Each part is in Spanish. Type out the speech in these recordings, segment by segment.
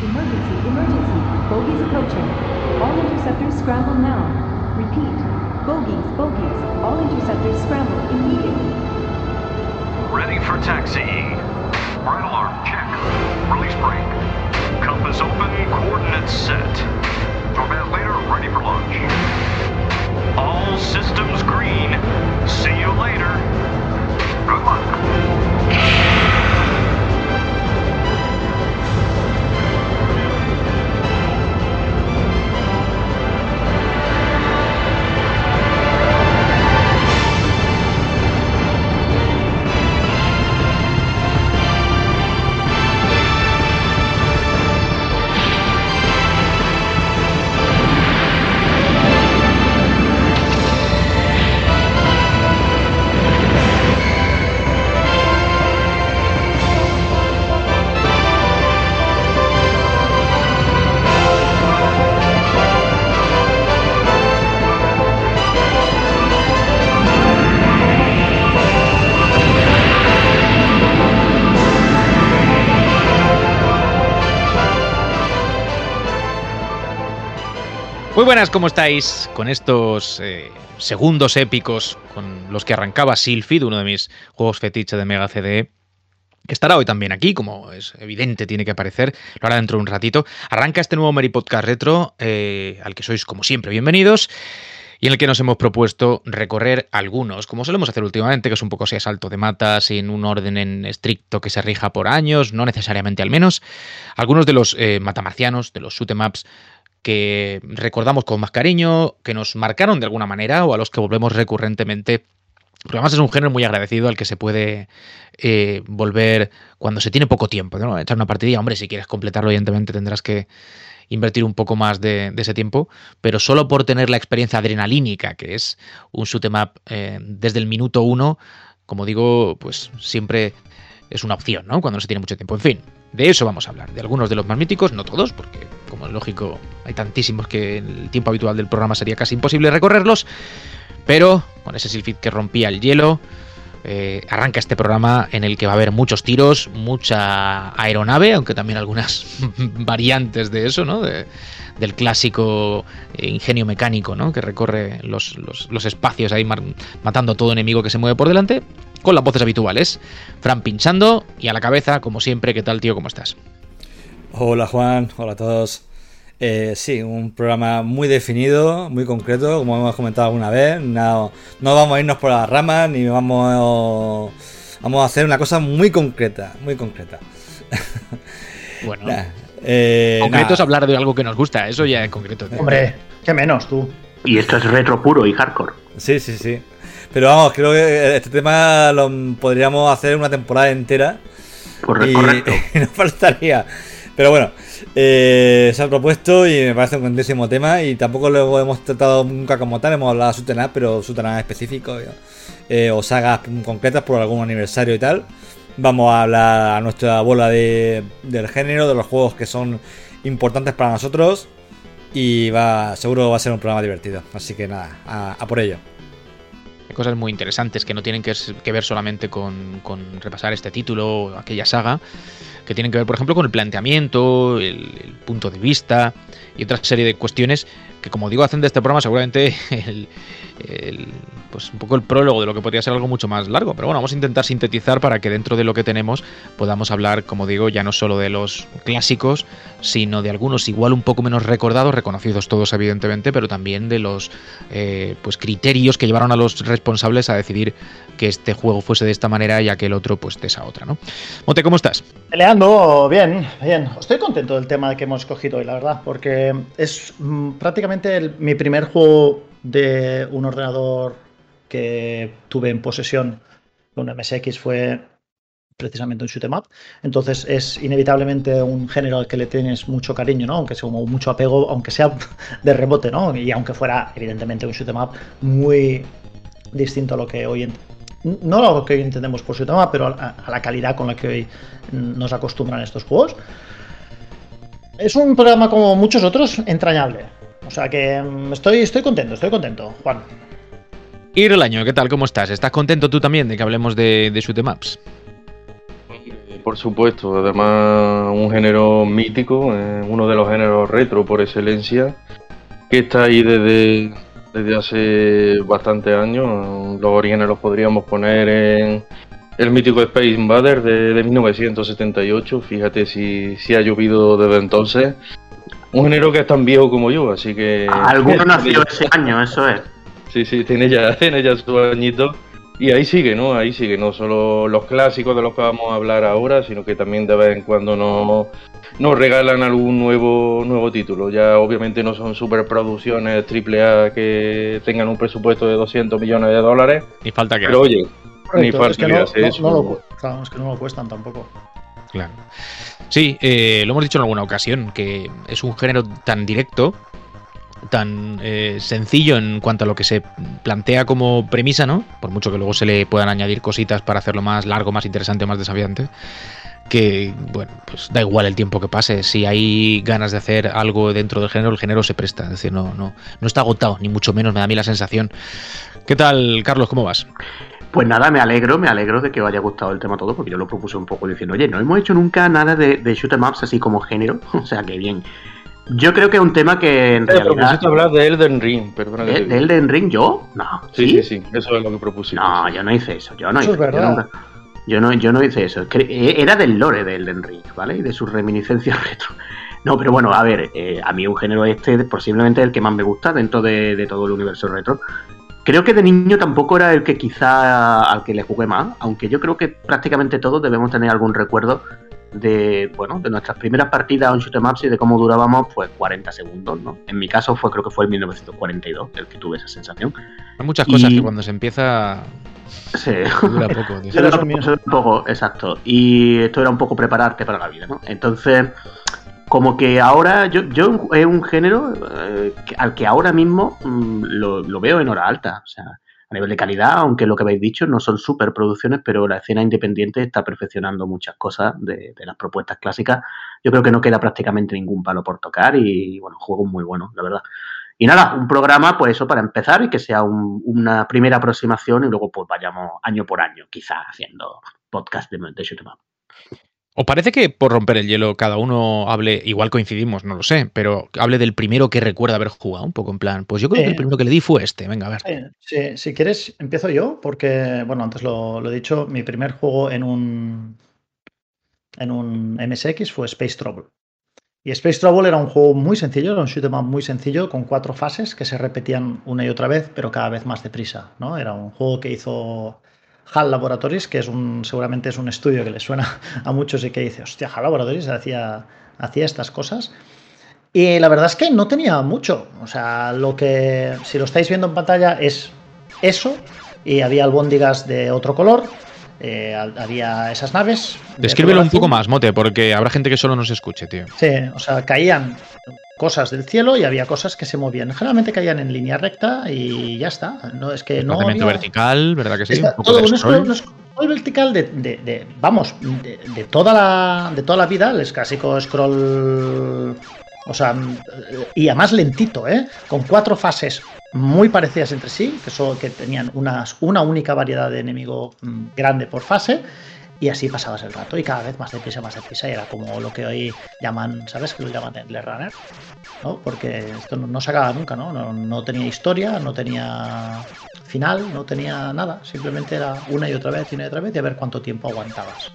Emergency, emergency. Bogies approaching. All interceptors scramble now. Repeat. Bogies, bogies. All interceptors scramble immediately. Ready for taxiing. Right alarm, check. Release brake. Compass open, coordinates set. Translator ready for launch. All systems green. See you later. Good luck. Muy buenas, ¿cómo estáis? Con estos eh, segundos épicos con los que arrancaba Silphid, uno de mis juegos fetiche de Mega CD, que estará hoy también aquí, como es evidente, tiene que aparecer, lo hará dentro de un ratito. Arranca este nuevo Mary Podcast Retro, eh, al que sois como siempre bienvenidos, y en el que nos hemos propuesto recorrer algunos, como solemos hacer últimamente, que es un poco así a salto de mata, sin un orden en estricto que se rija por años, no necesariamente al menos, algunos de los eh, matamarcianos, de los shoot ups que recordamos con más cariño, que nos marcaron de alguna manera o a los que volvemos recurrentemente. Porque además es un género muy agradecido al que se puede eh, volver cuando se tiene poco tiempo. ¿no? Echar una partidilla, hombre, si quieres completarlo, evidentemente tendrás que invertir un poco más de, ese tiempo, pero solo por tener la experiencia adrenalínica, que es un shoot em up eh, desde el minuto uno, como digo, pues siempre es una opción, ¿no? Cuando no se tiene mucho tiempo. En fin, de eso vamos a hablar, de algunos de los más míticos, no todos, porque como es lógico, hay tantísimos que en el tiempo habitual del programa sería casi imposible recorrerlos, pero con ese silfid que rompía el hielo, eh, arranca este programa en el que va a haber muchos tiros, mucha aeronave, aunque también algunas variantes de eso, ¿no? De, del clásico ingenio mecánico, ¿no? Que recorre los, los, los espacios ahí matando a todo enemigo que se mueve por delante, con las voces habituales. Fran pinchando y a la cabeza, como siempre, ¿qué tal, tío? ¿Cómo estás? Hola, Juan. Hola a todos. Eh, sí, un programa muy definido, muy concreto, como hemos comentado alguna vez. No, no vamos a irnos por las ramas ni vamos, vamos a hacer una cosa muy concreta, muy concreta. Bueno, eh, concreto es hablar de algo que nos gusta, eso ya es concreto. Tío. Hombre, qué menos tú. Y esto es retro puro y hardcore. Sí, sí, sí. Pero vamos, creo que este tema lo podríamos hacer una temporada entera. Correcto. Y, correcto. y nos faltaría. Pero bueno, eh, se ha propuesto y me parece un grandísimo tema. Y tampoco lo hemos tratado nunca como tal. Hemos hablado de Sutenaz, pero Sutenaz específico eh, o sagas concretas por algún aniversario y tal. Vamos a hablar a nuestra bola de, del género, de los juegos que son importantes para nosotros. Y va, seguro va a ser un programa divertido. Así que nada, a, a por ello. Hay cosas muy interesantes que no tienen que, ver solamente con, repasar este título o aquella saga, que tienen que ver, por ejemplo, con el planteamiento, el, punto de vista y otra serie de cuestiones que, como digo, hacen de este programa seguramente el, pues un poco el prólogo de lo que podría ser algo mucho más largo. Pero bueno, vamos a intentar sintetizar para que dentro de lo que tenemos podamos hablar, como digo, ya no solo de los clásicos, sino de algunos igual un poco menos recordados, reconocidos todos evidentemente, pero también de los eh, pues criterios que llevaron a los responsables a decidir que este juego fuese de esta manera y aquel otro pues de esa otra, ¿no? Mote, ¿cómo estás? Peleando, bien, bien. Estoy contento del tema que hemos escogido hoy, la verdad, porque es mm, prácticamente mi primer juego de un ordenador que tuve en posesión un MSX fue precisamente un shoot 'em up. Entonces es inevitablemente un género al que le tienes mucho cariño, ¿no? Aunque sea como mucho apego, aunque sea de rebote, ¿no? Y aunque fuera evidentemente un shoot 'em up muy distinto a lo que hoy no lo que hoy entendemos por shoot 'em up, pero a, la calidad con la que hoy nos acostumbran estos juegos. Es un programa como muchos otros entrañable. O sea que estoy, estoy contento, estoy contento, Juan. Ir el año, ¿qué tal? ¿Cómo estás? ¿Estás contento tú también de que hablemos de, de shoot 'em ups? por supuesto. Además, un género mítico, eh, uno de los géneros retro por excelencia, que está ahí desde, desde hace bastantes años. Los orígenes los podríamos poner en el mítico Space Invader de, de 1978. Fíjate si, si ha llovido desde entonces. Un género que es tan viejo como yo, así que. Alguno nació ese año, eso es. Sí, sí, tiene ya, tiene ya su añito. Y ahí sigue, ¿no? Ahí sigue, no solo los clásicos de los que vamos a hablar ahora, sino que también de vez en cuando nos, nos regalan algún nuevo, nuevo título. Ya obviamente no son superproducciones AAA que tengan un presupuesto de 200 millones de dólares, Ni falta que pero oye, ni Correcto, es falta que que no, hace no- eso. no lo, claro, es que no lo cuestan tampoco. Claro. Sí, eh, lo hemos dicho en alguna ocasión, que es un género tan directo, tan eh, sencillo en cuanto a lo que se plantea como premisa, ¿no? Por mucho que luego se le puedan añadir cositas para hacerlo más largo, más interesante, más desafiante. Que, bueno, pues da igual el tiempo que pase. Si hay ganas de hacer algo dentro del género, el género se presta. Es decir, no, no, no está agotado, ni mucho menos, me da a mí la sensación. ¿Qué tal, Carlos? ¿Cómo vas? Pues nada, me alegro, me alegro de que os haya gustado el tema todo, porque yo lo propuse un poco diciendo, oye, no hemos hecho nunca nada de, de shoot 'em ups así como género, o sea que bien. Yo creo que es un tema que en Eh, realidad... propusiste hablar de Elden Ring, perdona que ¿De. Elden Ring yo? No. Sí, sí, sí, eso es lo que propusiste. No, yo no hice eso, yo no Eso hice es verdad. Yo, nunca- yo no, yo no hice eso. Eh, Era del lore de Elden Ring, ¿vale? Y de sus reminiscencias retro. No, pero bueno, a ver, eh, a mí un género este posiblemente el que más me gusta dentro de, de todo el universo retro. Creo que de niño tampoco era el que quizá al que le jugué más, aunque yo creo que prácticamente todos debemos tener algún recuerdo de, bueno, de nuestras primeras partidas en shoot 'em ups y de cómo durábamos pues 40 segundos, ¿no? En mi caso fue creo que fue el 1942 el que tuve esa sensación. Hay muchas cosas Y- que cuando se empieza Sí. dura poco. tío. Era un era un poco, exacto. Y esto era un poco prepararte para la vida, ¿no? Entonces, como que ahora, yo, yo es un género eh, que- al que ahora mismo mm, lo, lo veo en hora alta. O sea, a nivel de calidad, aunque lo que habéis dicho no son superproducciones, pero la escena independiente está perfeccionando muchas cosas de, las propuestas clásicas. Yo creo que no queda prácticamente ningún palo por tocar y, bueno, juegos muy buenos, la verdad. Y nada, un programa, pues eso, para empezar y que sea un- una primera aproximación y luego pues vayamos año por año, quizá haciendo podcast de, de ¿Os parece que por romper el hielo cada uno hable, igual coincidimos, no lo sé, pero hable del primero que recuerda haber jugado? Un poco en plan, pues yo creo que Eh. el primero que le di fue este, venga, a ver. Eh, sí, si quieres, empiezo yo, porque, bueno, antes lo, lo he dicho, mi primer juego en un, en un MSX fue Space Trouble. Y Space Trouble era un juego muy sencillo, era un shoot 'em up muy sencillo, con cuatro fases que se repetían una y otra vez, pero cada vez más deprisa, ¿no? Era un juego que hizo HAL Laboratories, que es un, seguramente es un estudio que le suena a muchos y que dice, hostia, HAL Laboratories hacía, hacía estas cosas. Y la verdad es que no tenía mucho. O sea, lo que, si lo estáis viendo en pantalla, es eso. Y había albóndigas de otro color. eh, había esas naves. de Descríbelo un poco más, Mote, porque habrá gente que solo nos escuche, tío. Sí, o sea, caían cosas del cielo y había cosas que se movían. Generalmente caían en línea recta y ya está. No es que no. Había- vertical, ¿verdad que sí? Está un poco todo de un scroll. vertical de, de- de- vamos, de, de toda la, de toda la vida, el clásico scroll, o sea, y además lentito, ¿eh? Con cuatro fases muy parecidas entre sí, que, solo, que tenían unas, una única variedad de enemigo mm, grande por fase. Y así pasabas el rato y cada vez más deprisa, más deprisa. Y era como lo que hoy llaman, ¿sabes? Que lo llaman el runner, ¿no? Porque esto no, no se acaba nunca, ¿no? ¿no? Tenía historia, no tenía final, no tenía nada. Simplemente era una y otra vez y una y otra vez y a ver cuánto tiempo aguantabas.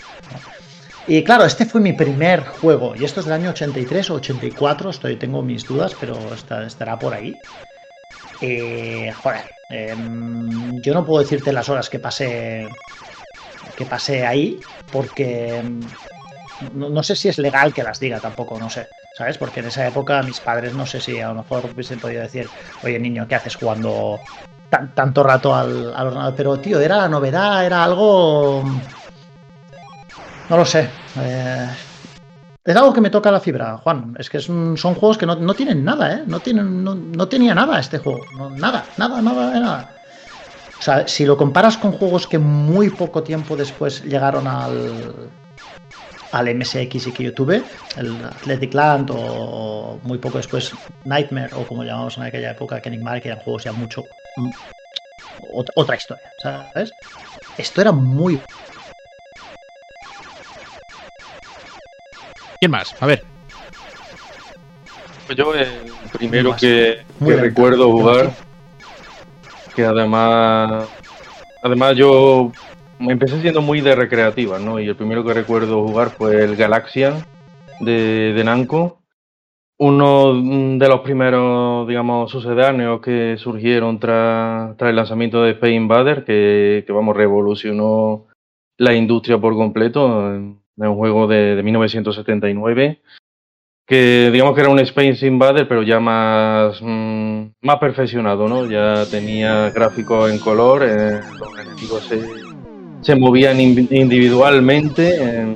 Y claro, este fue mi primer juego. Y esto es del año 83 o 84. Estoy, tengo mis dudas, pero estará por ahí. Eh, joder, em, yo no puedo decirte las horas que pasé que pasé ahí porque em, no, no sé si es legal que las diga tampoco, no sé, ¿sabes? Porque en esa época mis padres no sé si a lo mejor hubiesen podido decir, oye niño, ¿qué haces jugando tan- tanto rato al, ordenador? Pero tío, era la novedad, era algo... No lo sé. eh, es algo que me toca la fibra, Juan. Es que es un- son juegos que no, no tienen nada, ¿eh? No, tienen, no, no tenía nada este juego. Nada, nada, nada, nada. O sea, si lo comparas con juegos que muy poco tiempo después llegaron al, al MSX y que yo tuve, el Athletic Land o muy poco después Nightmare o como llamamos en aquella época Enigma, que eran juegos ya mucho mm, ot- otra historia, ¿sabes? Esto era muy ¿Quién más? A ver. Pues yo el primero que, recuerdo jugar, que además, además yo empecé siendo muy de recreativa, ¿no? Y el primero que recuerdo jugar fue el Galaxian de, de Namco, uno de los primeros, digamos, sucedáneos que surgieron tras, tras el lanzamiento de Space Invader, que, que vamos, revolucionó la industria por completo. Es un juego de 1979 que digamos que era un Space Invader, pero ya más, mm, más perfeccionado, ¿no? Ya tenía gráficos en color, eh, los enemigos se, se movían in- individualmente,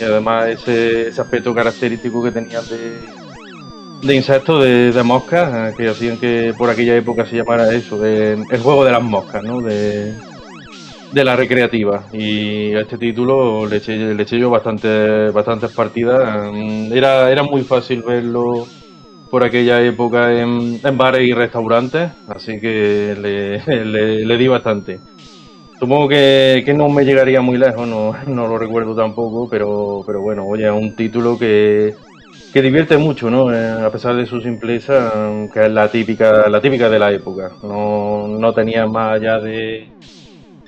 y además ese, aspecto característico que tenían de, de insectos, de, de moscas, eh, que hacían que por aquella época se llamara eso, de- el juego de las moscas, ¿no? De, de la recreativa y a este título le eché, le eché yo bastante, bastantes partidas. Mm, Era, era muy fácil verlo por aquella época en, bares y restaurantes, así que le, le- le di bastante. Supongo que, que no me llegaría muy lejos, no, no lo recuerdo tampoco, pero, pero bueno, oye, es un título que, que divierte mucho, ¿no? Eh, a pesar de su simpleza, mm, que es la típica, la típica de la época. No, no tenía más allá de,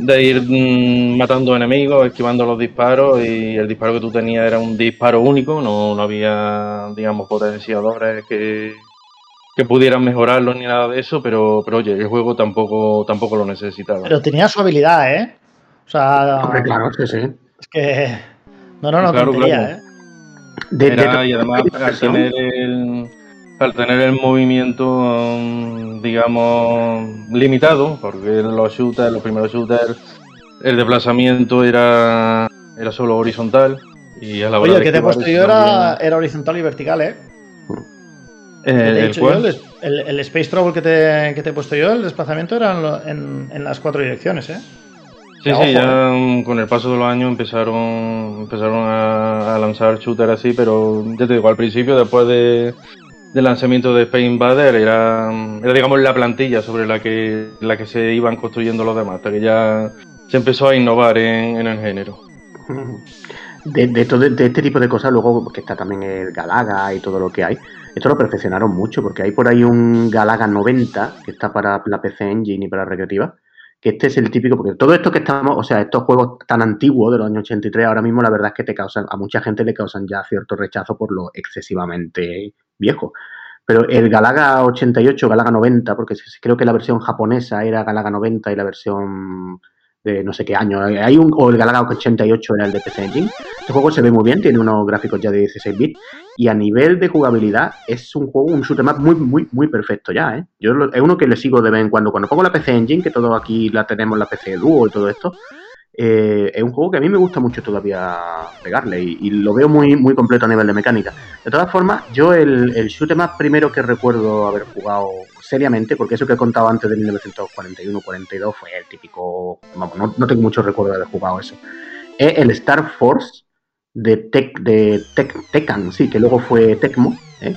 de ir mm, matando enemigos, esquivando los disparos y el disparo que tú tenías era un disparo único, no, no había, digamos, potenciadores que, que pudieran mejorarlo ni nada de eso, pero, pero oye, el juego tampoco, tampoco lo necesitaba. Pero tenía su habilidad, ¿eh? O sea, Hombre, claro, sí, sí. es que. No, no, no, Claro, tontería, claro. ¿eh? De- de- Era- y además al tener el, al tener el movimiento, mm, digamos, limitado, porque los shooters, los primeros shooters, el desplazamiento era, era solo horizontal. Y a la Oye, el que te he puesto yo era, era horizontal y vertical, ¿eh? Eh, el cual- yo, el, el- el Space Trouble que te, que te he puesto yo, el desplazamiento era en, lo- en- las cuatro direcciones, ¿eh? Sí, sí, ya mm, con el paso de los años empezaron, empezaron a, a lanzar shooters así, pero ya te digo, al principio, después de, del lanzamiento de Space Invader, era, era digamos la plantilla sobre la que, la que se iban construyendo los demás, hasta que ya se empezó a innovar en, en el género. De, de, todo- de este tipo de cosas, luego que está también el Galaga y todo lo que hay, esto lo perfeccionaron mucho, porque hay por ahí un Galaga 90 que está para la PC Engine y para recreativa, que este es el típico, porque todo esto que estamos, o sea, estos juegos tan antiguos de los años 83, ahora mismo la verdad es que te causan, a mucha gente le causan ya cierto rechazo por lo excesivamente viejo. Pero el Galaga 88, Galaga 90, porque creo que la versión japonesa era Galaga 90 y la versión de no sé qué año, hay un, o el Galaga 88 era el de PC Engine. Este juego se ve muy bien, tiene unos gráficos ya de 16 bits y a nivel de jugabilidad es un juego, un shoot 'em up muy, muy, muy perfecto ya, ¿eh? Yo es uno que le sigo de vez en cuando. Cuando pongo la PC Engine, que todos aquí la tenemos, la PC Duo y todo esto, eh, es un juego que a mí me gusta mucho todavía pegarle y, lo veo muy, muy completo a nivel de mecánica. De todas formas, yo el, el shoot up primero que recuerdo haber jugado seriamente, porque eso que he contado antes de 1941-42 fue el típico, vamos, no, tengo mucho recuerdo de haber jugado eso, es el Star Force de, Tec, de Tec, Tekken, sí, que luego fue Tecmo, ¿eh?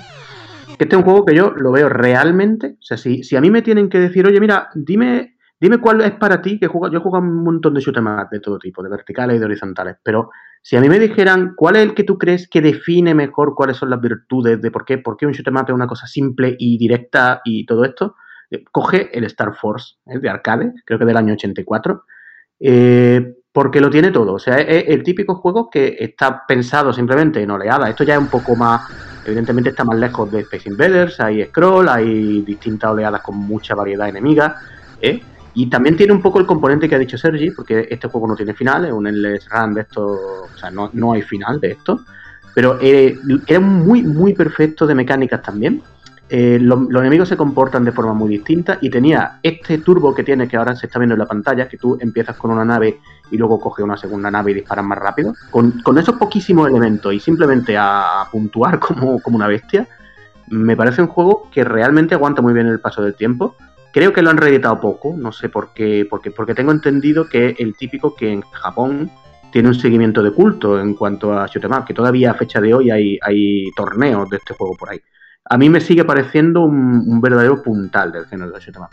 este es un juego que yo lo veo realmente, o sea, si, si a mí me tienen que decir, oye, mira, dime, dime cuál es para ti, que juega, yo jugado un montón de shoot 'em up de todo tipo, de verticales y de horizontales, pero si a mí me dijeran cuál es el que tú crees que define mejor cuáles son las virtudes de por qué, por qué un shoot 'em up es una cosa simple y directa y todo esto, eh, coge el Star Force ¿eh? de arcade, creo que del año 84, eh, porque lo tiene todo. O sea, es el típico juego que está pensado simplemente en oleadas. Esto ya es un poco más, evidentemente está más lejos de Space Invaders, hay scroll, hay distintas oleadas con mucha variedad enemiga. ¿eh? Y también tiene un poco el componente que ha dicho Sergi, porque este juego no tiene final, es un endless run de esto, o sea, no, no hay final de esto. Pero eh, era muy, muy perfecto de mecánicas también. Eh, lo- los enemigos se comportan de forma muy distinta y tenía este turbo que tiene, que ahora se está viendo en la pantalla, que tú empiezas con una nave y luego coges una segunda nave y disparas más rápido. Con, con esos poquísimos elementos y simplemente a, a puntuar como, como una bestia, me parece un juego que realmente aguanta muy bien el paso del tiempo. Creo que lo han reeditado poco, no sé por qué, porque, tengo entendido que es el típico que en Japón tiene un seguimiento de culto en cuanto a shoot 'em up, que todavía a fecha de hoy hay, torneos de este juego por ahí. a mí me sigue pareciendo un, un verdadero puntal del género de shoot'em.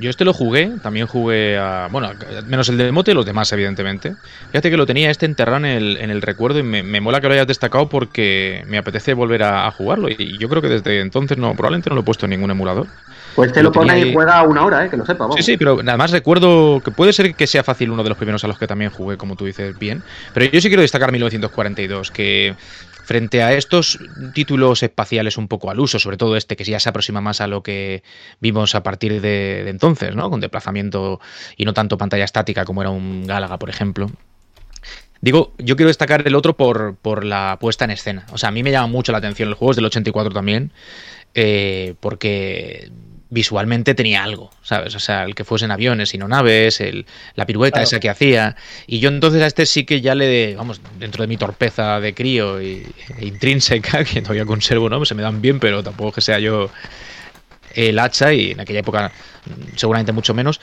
Yo este lo jugué, también jugué a. Bueno, menos el de Mote y los demás, evidentemente. Fíjate que lo tenía este enterrado en el, en el recuerdo y me, me mola que lo hayas destacado porque me apetece volver a, a jugarlo. Y yo creo que desde entonces no, probablemente no lo he puesto en ningún emulador. Pues te Lo lo pone tenía y juega una hora, ¿eh? que lo sepa. Vamos. Sí, sí, pero además recuerdo que puede ser que sea fácil uno de los primeros a los que también jugué, como tú dices, bien. Pero yo sí quiero destacar 1942, que frente a estos títulos espaciales un poco al uso, sobre todo este que ya se aproxima más a lo que vimos a partir de, de entonces, ¿no? Con desplazamiento y no tanto pantalla estática como era un Gálaga, por ejemplo. Digo, yo quiero destacar el otro por, por la puesta en escena. O sea, a mí me llama mucho la atención el juego, es del 84 también, eh, porque visualmente tenía algo, ¿sabes? O sea, el que fuesen aviones y no naves, el, la pirueta Claro. esa que hacía. Y yo entonces a este sí que ya le, vamos, dentro de mi torpeza de crío y, e intrínseca, que todavía conservo, ¿no? Se me dan bien, pero tampoco que sea yo el hacha y en aquella época mm, seguramente mucho menos.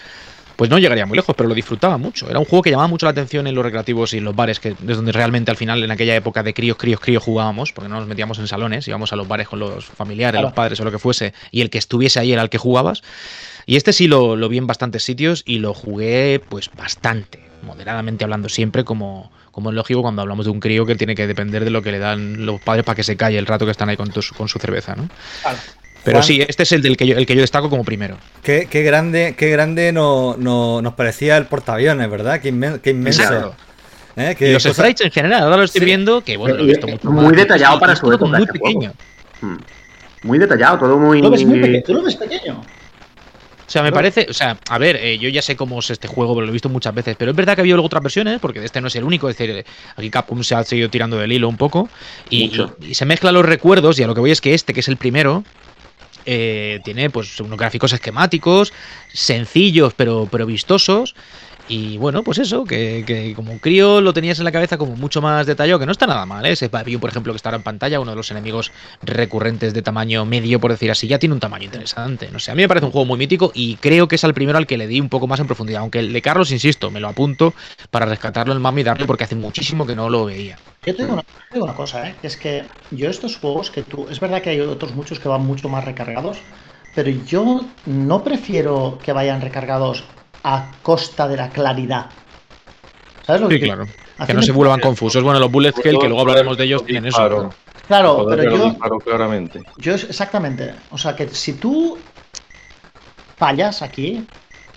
Pues no llegaría muy lejos, pero lo disfrutaba mucho. Era un juego que llamaba mucho la atención en los recreativos y en los bares, que es donde realmente al final, en aquella época de críos, críos, críos jugábamos, porque no nos metíamos en salones, íbamos a los bares con los familiares, Claro. los padres o lo que fuese, y el que estuviese ahí era el que jugabas. Y este sí lo, lo vi en bastantes sitios y lo jugué pues bastante, moderadamente hablando siempre, como, como es lógico cuando hablamos de un crío que tiene que depender de lo que le dan los padres para que se calle el rato que están ahí con, tus- con su cerveza, ¿no? Claro. Pero Juan- sí, este es el del que yo, el que yo destaco como primero. Qué, qué grande, qué grande no, no- nos parecía el portaaviones, ¿verdad? Qué, inmen- qué inmenso. ¿Eh? Qué Y los cosa- sprites en general, ahora lo estoy Sí. viendo, que bueno, lo he Y- visto mucho muy más. detallado para su época, muy juego. pequeño. Mm. Muy detallado, todo muy. Tú lo ves muy pequeño. Tú lo ves pequeño. O sea, me parece, o sea, a ver, eh, yo ya sé cómo es este juego, pero lo he visto muchas veces, pero es verdad que ha habido luego otras versiones, porque este no es el único, es decir, aquí Capcom se ha seguido tirando del hilo un poco, y- y se mezclan los recuerdos, y a lo que voy es que este, que es el primero, eh, tiene pues unos gráficos esquemáticos, sencillos pero, pero vistosos, y bueno, pues eso, que, que como crío lo tenías en la cabeza como mucho más detallado, que no está nada mal, ¿eh? Ese pabellón, por ejemplo, que está ahora en pantalla, uno de los enemigos recurrentes de tamaño medio, por decir así, ya tiene un tamaño interesante. No sé, a mí me parece un juego muy mítico y creo que es el primero al que le di un poco más en profundidad. Aunque el de Carlos, insisto, me lo apunto para rescatarlo en mami y darle porque hace muchísimo que no lo veía. Yo te una, una cosa, ¿eh? es que yo estos juegos que tú, es verdad que hay otros muchos que van mucho más recargados, pero yo no prefiero que vayan recargados a costa de la claridad. ¿Sabes lo que Sí, claro. Que no se vuelvan confusos. Bueno, los Bullet Hell, que luego hablaremos de ellos, tienen eso. Claro, pero yo, disparo claramente. yo exactamente, o sea que si tú fallas aquí,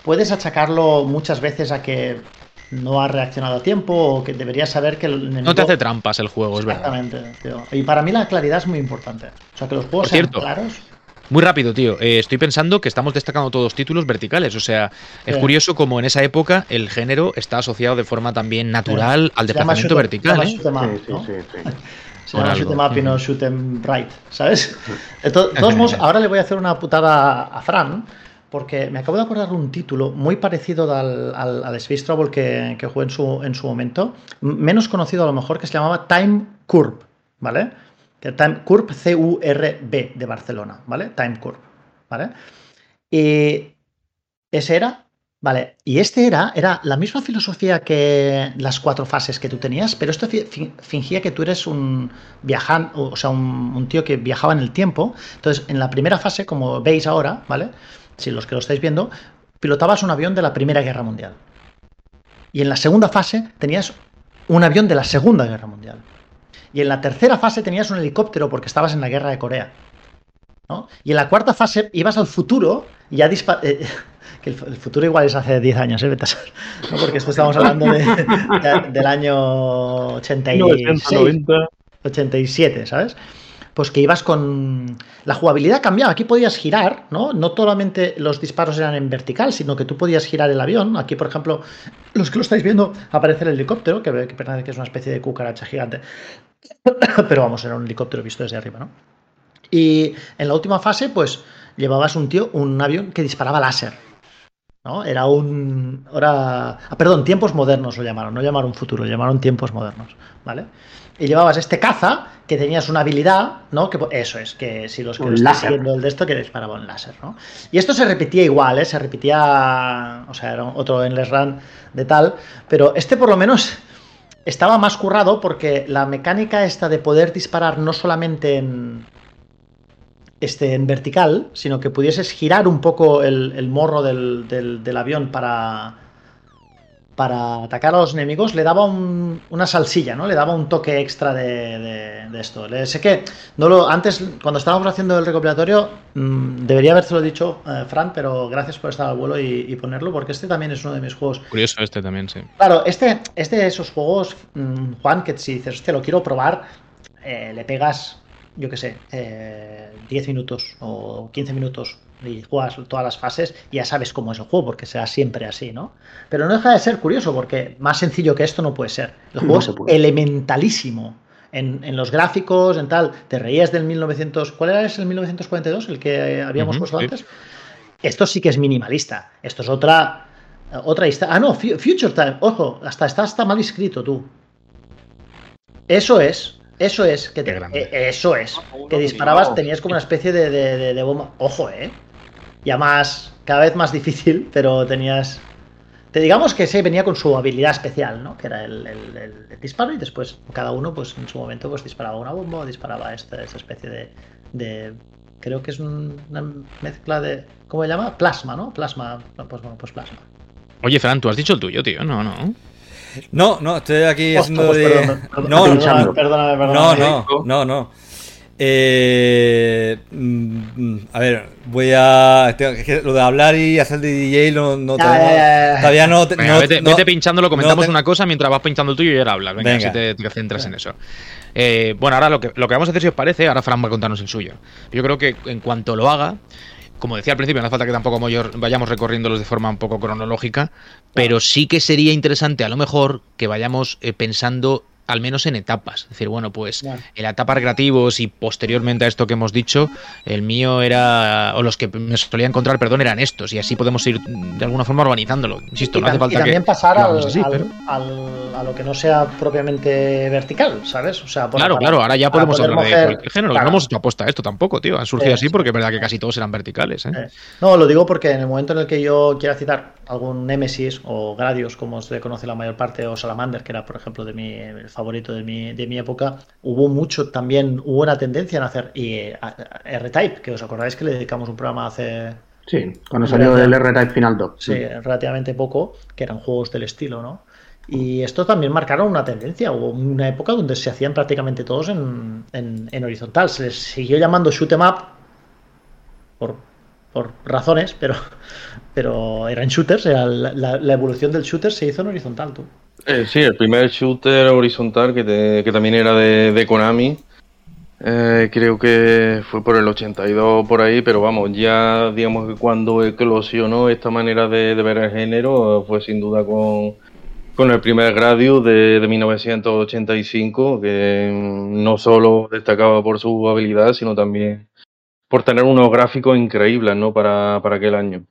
puedes achacarlo muchas veces a que no has reaccionado a tiempo o que deberías saber que el enemigo... No te hace trampas el juego, es verdad. Exactamente, tío. Y para mí la claridad es muy importante. O sea, que los juegos Por sean cierto, claros. Muy rápido, tío. Eh, estoy pensando que estamos destacando todos títulos verticales. O sea, es Sí. curioso como en esa época el género está asociado de forma también natural al Se llama desplazamiento vertical. se llama shoot up, Sí, sí, ¿no? sí, sí. Se llama shoot 'em up y no shoot 'em right, ¿sabes? De to- todos modos, ahora le voy a hacer una putada a Fran, porque me acabo de acordar de un título muy parecido al, al, al Space Trouble que, que jugué en su, en su momento, menos conocido a lo mejor, que se llamaba Time Curve, ¿vale? Que Time Curve, C-U-R-B de Barcelona, ¿vale? Time Curve, ¿vale? Y ese era, vale, y este era, era la misma filosofía que las cuatro fases que tú tenías, pero esto fi- fi- fingía que tú eres un viajante, o sea, un, un tío que viajaba en el tiempo. Entonces, en la primera fase, como veis ahora, ¿vale? Si los que lo estáis viendo, pilotabas un avión de la Primera Guerra Mundial. Y en la segunda fase tenías un avión de la Segunda Guerra Mundial. Y en la tercera fase tenías un helicóptero porque estabas en la guerra de Corea. ¿no? Y en la cuarta fase ibas al futuro y ya dispa- eh, que el, fu- el futuro igual es hace 10 años, ¿eh? ¿no? Porque esto estamos hablando de- de- del año 86, 90. 87, ¿sabes? Pues que ibas con... La jugabilidad cambiaba, aquí podías girar, ¿no? No solamente los disparos eran en vertical, sino que tú podías girar el avión. Aquí, por ejemplo, los que lo estáis viendo, aparece el helicóptero, que, que parece que es una especie de cucaracha gigante. Pero vamos, era un helicóptero visto desde arriba, ¿no? Y en la última fase, pues llevabas un tío, un avión que disparaba láser. ¿no? Era un. Ahora. Ah, perdón, tiempos modernos lo llamaron, no llamaron futuro, llamaron tiempos modernos, ¿vale? Y llevabas este caza que tenías una habilidad, ¿no? Que eso es, que si los que lo estáis siguiendo el de esto, que disparaba un láser, ¿no? Y esto se repetía igual, ¿eh? Se repetía. O sea, era otro Endless Run de tal. Pero este por lo menos estaba más currado porque la mecánica esta de poder disparar no solamente en, este, en vertical, sino que pudieses girar un poco el, el morro del, del- del avión para, para atacar a los enemigos, le daba un- una salsilla, ¿no? Le daba un toque extra de, de- de esto. Le- sé que no lo, antes, cuando estábamos haciendo el recopilatorio, mm, debería habérselo dicho, eh, Fran, pero gracias por estar al vuelo y, y ponerlo, porque este también es uno de mis juegos Curioso este también, sí. Claro, este, este de esos juegos, mm, Juan, que si dices, te lo quiero probar, eh, le pegas, yo qué sé, eh, 10 minutos o 15 minutos y juegas todas las fases y ya sabes cómo es el juego, porque será siempre así, ¿no? Pero no deja de ser curioso, porque más sencillo que esto no puede ser. El juego No es se puede. elementalísimo. En, en los gráficos, en tal, te reías del 1900. ¿Cuál era ese el 1942? El que habíamos puesto sí. antes. Esto sí que es minimalista. Esto es otra. Otra historia. Ah, no, Fu- Future Time. Ojo, hasta está hasta mal escrito tú. Eso es. Eso es. Que te- eh, eso es. Uno Que disparabas, tenías como una especie de, de- de- de bomba. Ojo, eh. Ya más. Cada vez más difícil, pero tenías. Te digamos que sí venía con su habilidad especial, ¿no? Que era el, el- el- el disparo y después cada uno, pues en su momento, pues disparaba una bomba o disparaba esta, esta especie de, de- Creo que es un- una mezcla de. ¿Cómo se llama? Plasma, ¿no? Plasma. Pues bueno, pues plasma. Oye, Fran, tú has dicho el tuyo, tío. No, no. No, no, estoy aquí Hostia, haciendo pues de. perdón, perdón, No, no, perdóname, no. perdóname, no, no, no, no. Eh, mm, mm, a ver, voy a. tengo- es que lo de hablar y hacer de DJ no, no Ya, todavía, ya, ya, ya. todavía no. te- Venga, no- vete, no- vete pinchándolo, comentamos te- una cosa mientras vas pinchando el tuyo y ahora hablas. Venga, Venga. así te, te centras en eso. Eh, bueno, ahora lo que, lo que vamos a hacer, si os parece, ahora Fran va a contarnos el suyo. Yo creo que en cuanto lo haga, como decía al principio, no hace falta que tampoco mayor- vayamos recorriéndolos de forma un poco cronológica, pero sí que sería interesante a lo mejor que vayamos eh, pensando al menos en etapas. Es decir, bueno, pues en la etapa recreativos y posteriormente a esto que hemos dicho, el mío era, o los que me solía encontrar, perdón, eran estos, y así podemos ir de alguna forma organizándolo. Insisto, y, no hace falta y también que pasar al, hagamos así, al- pero- al- a lo que no sea propiamente vertical, ¿sabes? O sea, Claro, para- claro, ahora ya podemos hablar de cualquier género, claro. no hemos hecho aposta a esto tampoco, tío. Han surgido Eh, así porque es verdad que casi todos eran verticales, ¿eh? Eh, No, lo digo porque en el momento en el que yo quiera citar algún Nemesis o Gradius, como se le conoce la mayor parte, o Salamander, que era, por ejemplo, de mi el favorito de mi, de mi época, hubo mucho también, hubo una tendencia en hacer y a- a- R-Type, que os acordáis que le dedicamos un programa hace Sí, cuando salió el R-Type Final 2. sí, relativamente poco, que eran juegos del estilo, ¿no? Y esto también marcaron una tendencia. Hubo una época donde se hacían prácticamente todos en, en- en horizontal. Se les siguió llamando shoot 'em up por, por razones, pero, pero eran shooters. Era la, la- la evolución del shooter se hizo en horizontal, tú. Eh, sí, el primer shooter horizontal que, te- que también era de, Konami. eh, creo que fue por el 82 por ahí, pero vamos, ya digamos que cuando eclosionó esta manera de, ver el género fue sin duda con, con el primer Gradius de, de 1985, que no solo destacaba por su habilidad, sino también por tener unos gráficos increíbles ¿no? para, para aquel año.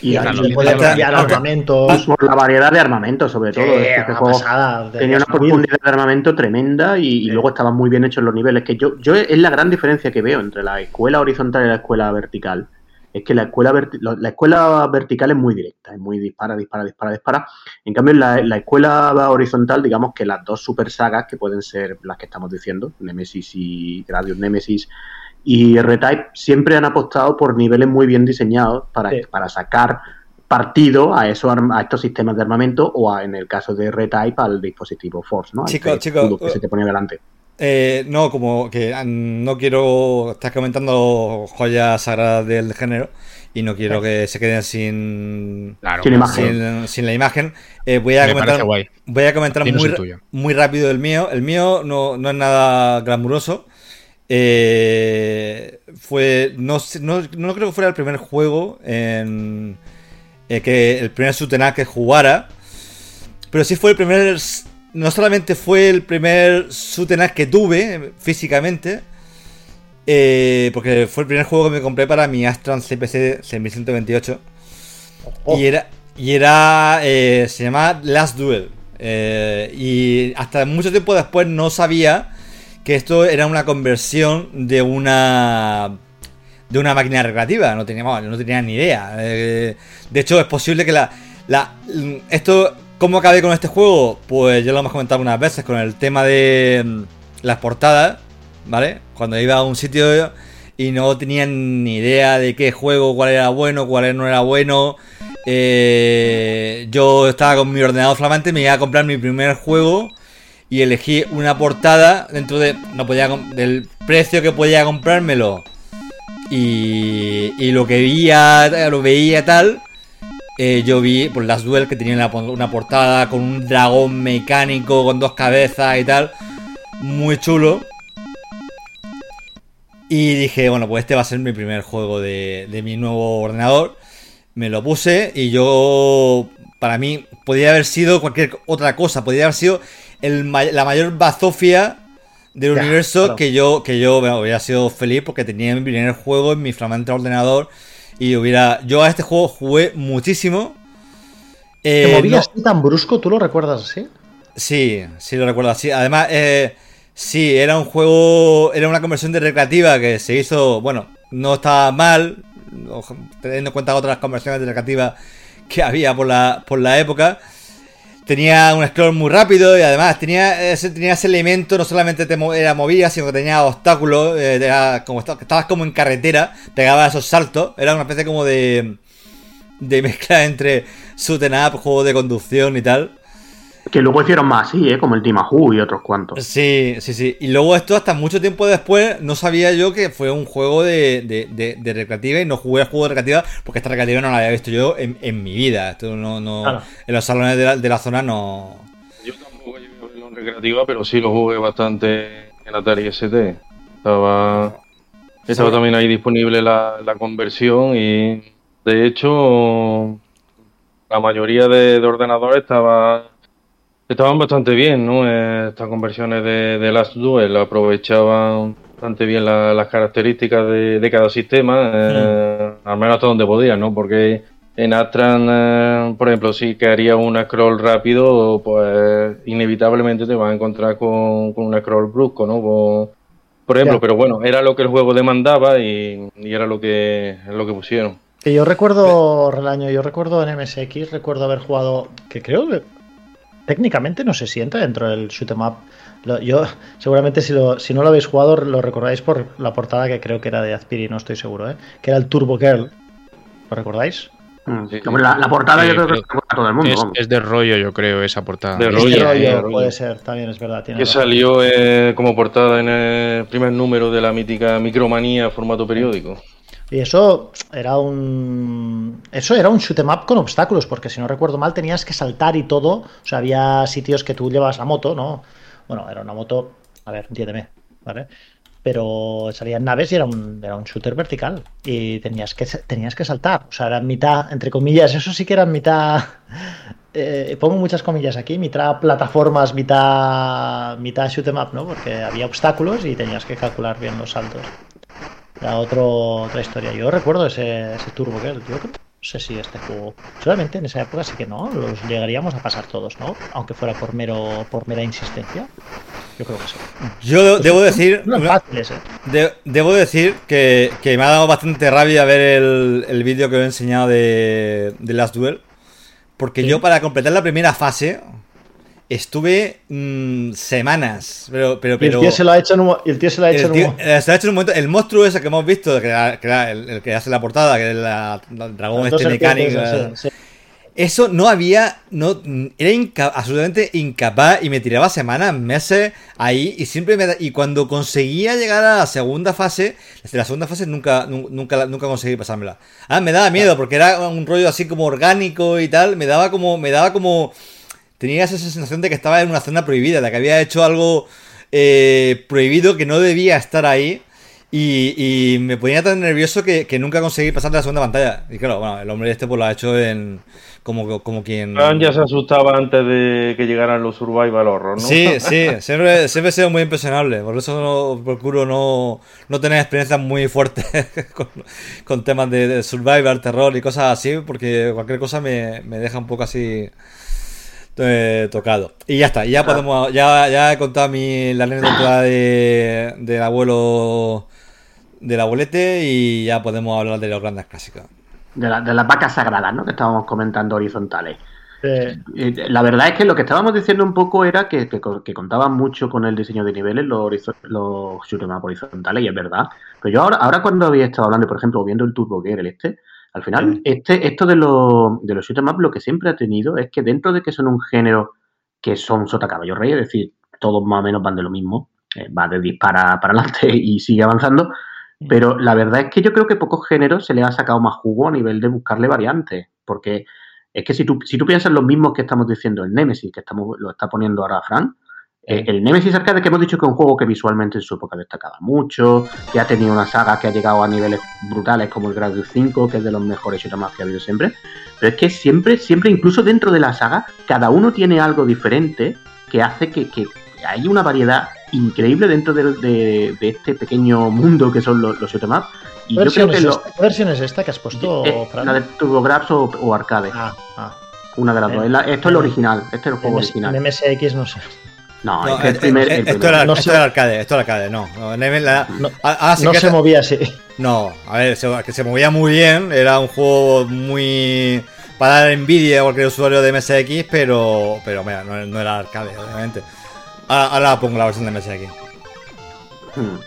Y Claro, se te- cambiar claro. armamentos. Por la variedad de armamentos, sobre todo. Sí, es que este una juego pasada. tenía una profundidad de armamento tremenda y, y Sí. luego estaban muy bien hechos los niveles. Que yo, yo es la gran diferencia que veo entre la escuela horizontal y la escuela vertical. Es que la escuela, la escuela vertical es muy directa, es muy dispara, dispara, dispara, dispara. En cambio, en la, la escuela horizontal, digamos que las dos super sagas, que pueden ser las que estamos diciendo, Nemesis y Gradius Nemesis y R-Type, siempre han apostado por niveles muy bien diseñados para, Sí. para sacar partido a, esos a estos sistemas de armamento o a, en el caso de R-Type al dispositivo Force, ¿no? Chico, chico, que se te pone delante. Eh, no, como que ah, no quiero. Estás comentando joyas sagradas del género y no quiero que se queden sin. Claro, Sin imagen. Sin, sin la imagen. Eh, voy a Me comentar, voy a comentar muy, muy rápido el mío. El mío no, no es nada glamuroso. Eh, fue. No, no, no creo que fuera el primer juego en. eh, que el primer Sutenaz que jugara. Pero sí fue el primer. No solamente fue el primer Sutenaz que tuve físicamente. eh, porque fue el primer juego que me compré para mi Astron CPC 6128. Oh, Y era. Y era. eh, se llamaba Last Duel. Eh, y hasta mucho tiempo después no sabía que esto era una conversión de una. De una máquina recreativa. No tenía, vamos, no tenía ni idea. Eh, de hecho, es posible que la. la esto. ¿Cómo acabé con este juego? Pues ya lo hemos comentado unas veces con el tema de mm, las portadas. ¿Vale? Cuando iba a un sitio y no tenían ni idea de qué juego, cuál era bueno, cuál no era bueno. Eh, yo estaba con mi ordenador flamante, me iba a comprar mi primer juego y elegí una portada dentro de no podía del precio que podía comprármelo. Y, y lo que veía lo veía tal eh, yo vi por las duel que tenían una portada con un dragón mecánico con dos cabezas y tal muy chulo. Y dije bueno pues este va a ser mi primer juego de, de mi nuevo ordenador. Me lo puse y yo para mí podría haber sido cualquier otra cosa podría haber sido el la mayor bazofia del Ya, universo claro. que yo que yo bueno, hubiera sido feliz porque tenía mi primer juego en mi flamante ordenador y hubiera yo a este juego jugué muchísimo ¿Te Eh, movías no- tú tan brusco? ¿Tú lo recuerdas así? Sí, sí lo recuerdo así. Además, eh, sí, era un juego, era una conversión de recreativa que se hizo, bueno, no estaba mal, teniendo en cuenta otras conversiones de recreativa que había por la, por la época. Tenía un scroll muy rápido y además tenía ese, tenía ese elemento, no solamente te mo- era sino que tenía obstáculos, eh, como esta- estabas como en carretera, pegabas esos saltos, era una especie como de, de mezcla entre 'em up, juego de conducción y tal. Que luego hicieron más así, ¿eh? Como el Timahu y otros cuantos. Sí, sí, sí. Y luego esto hasta mucho tiempo después no sabía yo que fue un juego de, de, de- de recreativa y no jugué al juego de recreativa porque esta recreativa no la había visto yo en, en mi vida. Esto no, no Claro. en los salones de la, de la zona no. Yo tampoco llegué en recreativa, pero sí lo jugué bastante en Atari ST. Estaba, estaba también ahí disponible la, la conversión y de hecho la mayoría de, de ordenadores estaba, estaban bastante bien, ¿no? Eh, Estas conversiones de, de Last Duel aprovechaban bastante bien la- las características de, de cada sistema, eh, al menos hasta donde podían, ¿no? Porque en Astran, eh, por ejemplo, si que haría un scroll rápido, pues inevitablemente te vas a encontrar con, con un scroll brusco, ¿no? Con- por ejemplo, pero bueno, era lo que el juego demandaba y, y era lo que, lo que pusieron. Que yo recuerdo, Relaño, yo recuerdo en MSX, recuerdo haber jugado, que creo que técnicamente no se sienta dentro del shoot 'em up. Lo- yo, seguramente si, lo, si no lo habéis jugado, lo recordáis por la portada que creo que era de Azpiri, no estoy seguro, ¿eh? que era el Turbo Girl. ¿Lo recordáis? Sí. Hombre, la, la portada Sí, yo creo que a todo el mundo. Es, es de rollo, yo creo, esa portada. De Este rollo, rollo rollo. puede ser, también es verdad. tiene Que razón. salió eh, como portada en el primer número de la mítica Micromanía formato periódico. Y eso era un. Eso era un shoot 'em up con obstáculos, porque si no recuerdo mal tenías que saltar y todo. O sea, había sitios que tú llevas la moto, ¿no? Bueno, era una moto. A ver, entiéndeme, ¿vale? Pero salían naves y era un, era un shooter vertical. Y tenías que, tenías que saltar. O sea, era mitad, entre comillas, eso sí que era mitad. eh, pongo muchas comillas aquí, mitad plataformas, mitad, mitad shoot 'em up, ¿no? Porque había obstáculos y tenías que calcular bien los saltos. Era otro, otra historia. Yo recuerdo ese, ese Turbo Girl. Yo creo- no sé si este juego. Seguramente en esa época sí que no. Los llegaríamos a pasar todos, ¿no? Aunque fuera por mero por mera insistencia. Yo creo que sí. Yo debo decir. No es una- fácil ese. de- debo decir que, que me ha dado bastante rabia ver el, el vídeo que os he enseñado de, de Last Duel. Porque Sí. yo para completar la primera fase estuve mm, semanas. Pero, pero, Y el pero. tío se lo ha hecho en un, el tío se lo ha hecho en un- eh, se ha hecho en un momento, el monstruo ese que hemos visto, que era, que era el, el que hace la portada, que la- el dragón este mecánico. sí, sí. Eso no había, no, era inca- absolutamente incapaz y me tiraba semanas, meses ahí y siempre me y cuando conseguía llegar a la segunda fase, desde la segunda fase nunca, nun- nunca, nunca conseguí pasármela. Ah, me daba miedo porque era un rollo así como orgánico y tal, me daba como, me daba como, tenía esa sensación de que estaba en una zona prohibida, de que había hecho algo eh, prohibido que no debía estar ahí. Y, y me ponía tan nervioso que, que nunca conseguí pasar de la segunda pantalla. Y claro, bueno, el hombre este pues lo ha hecho en. Como, como quien. Fran ya se asustaba antes de que llegaran los survival horror, ¿no? Sí, sí, siempre, siempre he sido muy impresionable. Por eso no, procuro no, no tener experiencias muy fuertes con, con temas de, de survival, terror y cosas así, porque cualquier cosa me, me deja un poco así eh, tocado. Y ya está, ya podemos, ya, ya he contado mi, la anécdota de, del abuelo del abuelete y ya podemos hablar de los grandes clásicos. De, la- de las vacas sagradas, ¿no? Que estábamos comentando horizontales. Eh, La verdad es que lo que estábamos diciendo un poco era que, que, que contaban mucho con el diseño de niveles los, los horizontales, y es verdad. Pero yo ahora, ahora cuando había estado hablando, por ejemplo, viendo el Turbo Gear, el este, al final, este, esto de los, de los shoot'em up lo que siempre ha tenido es que dentro de que son un género que son sota caballo rey, es decir, todos más o menos van de lo mismo, eh, va de dispara para adelante y sigue avanzando, pero la verdad es que yo creo que pocos géneros se le ha sacado más jugo a nivel de buscarle variantes, porque es que si tú, si tú piensas los mismos que estamos diciendo, el Nemesis, que estamos, lo está poniendo ahora Fran, eh, el Nemesis Arcade que hemos dicho que es un juego que visualmente en su época destacaba mucho, que ha tenido una saga que ha llegado a niveles brutales como el Gradius 5, que es de los mejores shoot'em que ha habido siempre, pero es que siempre, siempre, incluso dentro de la saga, cada uno tiene algo diferente que hace que, que hay una variedad increíble dentro de, de- de este pequeño mundo que son los, los shoot'em up. Y ¿Qué yo creo versión, que es lo, esta? ¿Qué versión es esta que has puesto, eh, Fran? la de TurboGrafx o, o Arcade, Ah, ah. una de las eh, dos. La- esto es el original, este es el juego original. en MSX no sé. No, No, es que el eh, primer. eh, el esto, primer- era, No esto sé. era arcade, esto era arcade, no. no, la- No, ah, ah, sí no que se movía así. No, a ver, se, que se movía muy bien, era un juego muy para dar envidia a cualquier usuario de MSX, pero pero mira, no, era arcade, obviamente. Ahora, ahora pongo la versión de MSX. Hmm.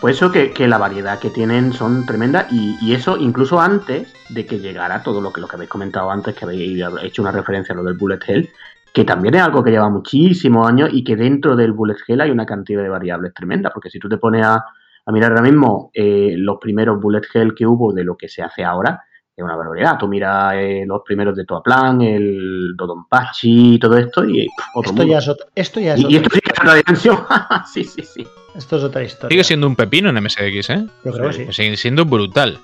Pues eso que, que la variedad que tienen son tremendas y, y eso incluso antes de que llegara todo lo que, lo que habéis comentado antes, que habéis hecho una referencia a lo del Bullet Hell, que también es algo que lleva muchísimos años y que dentro del Bullet Hell hay una cantidad de variables tremendas, porque si tú te pones a, a mirar ahora mismo eh, los primeros Bullet Hell que hubo de lo que se hace ahora, es una barbaridad. Tú miras eh, los primeros de Toaplan, el Dodonpachi y todo esto y pff, otro Esto mundo. ya es, ot- esto ya es Y, y esto otra, sí que es otra dimensión. sí, sí, sí. esto es otra historia. Sigue siendo un pepino en MSX, ¿eh? Yo creo que sí. Sigue siendo brutal.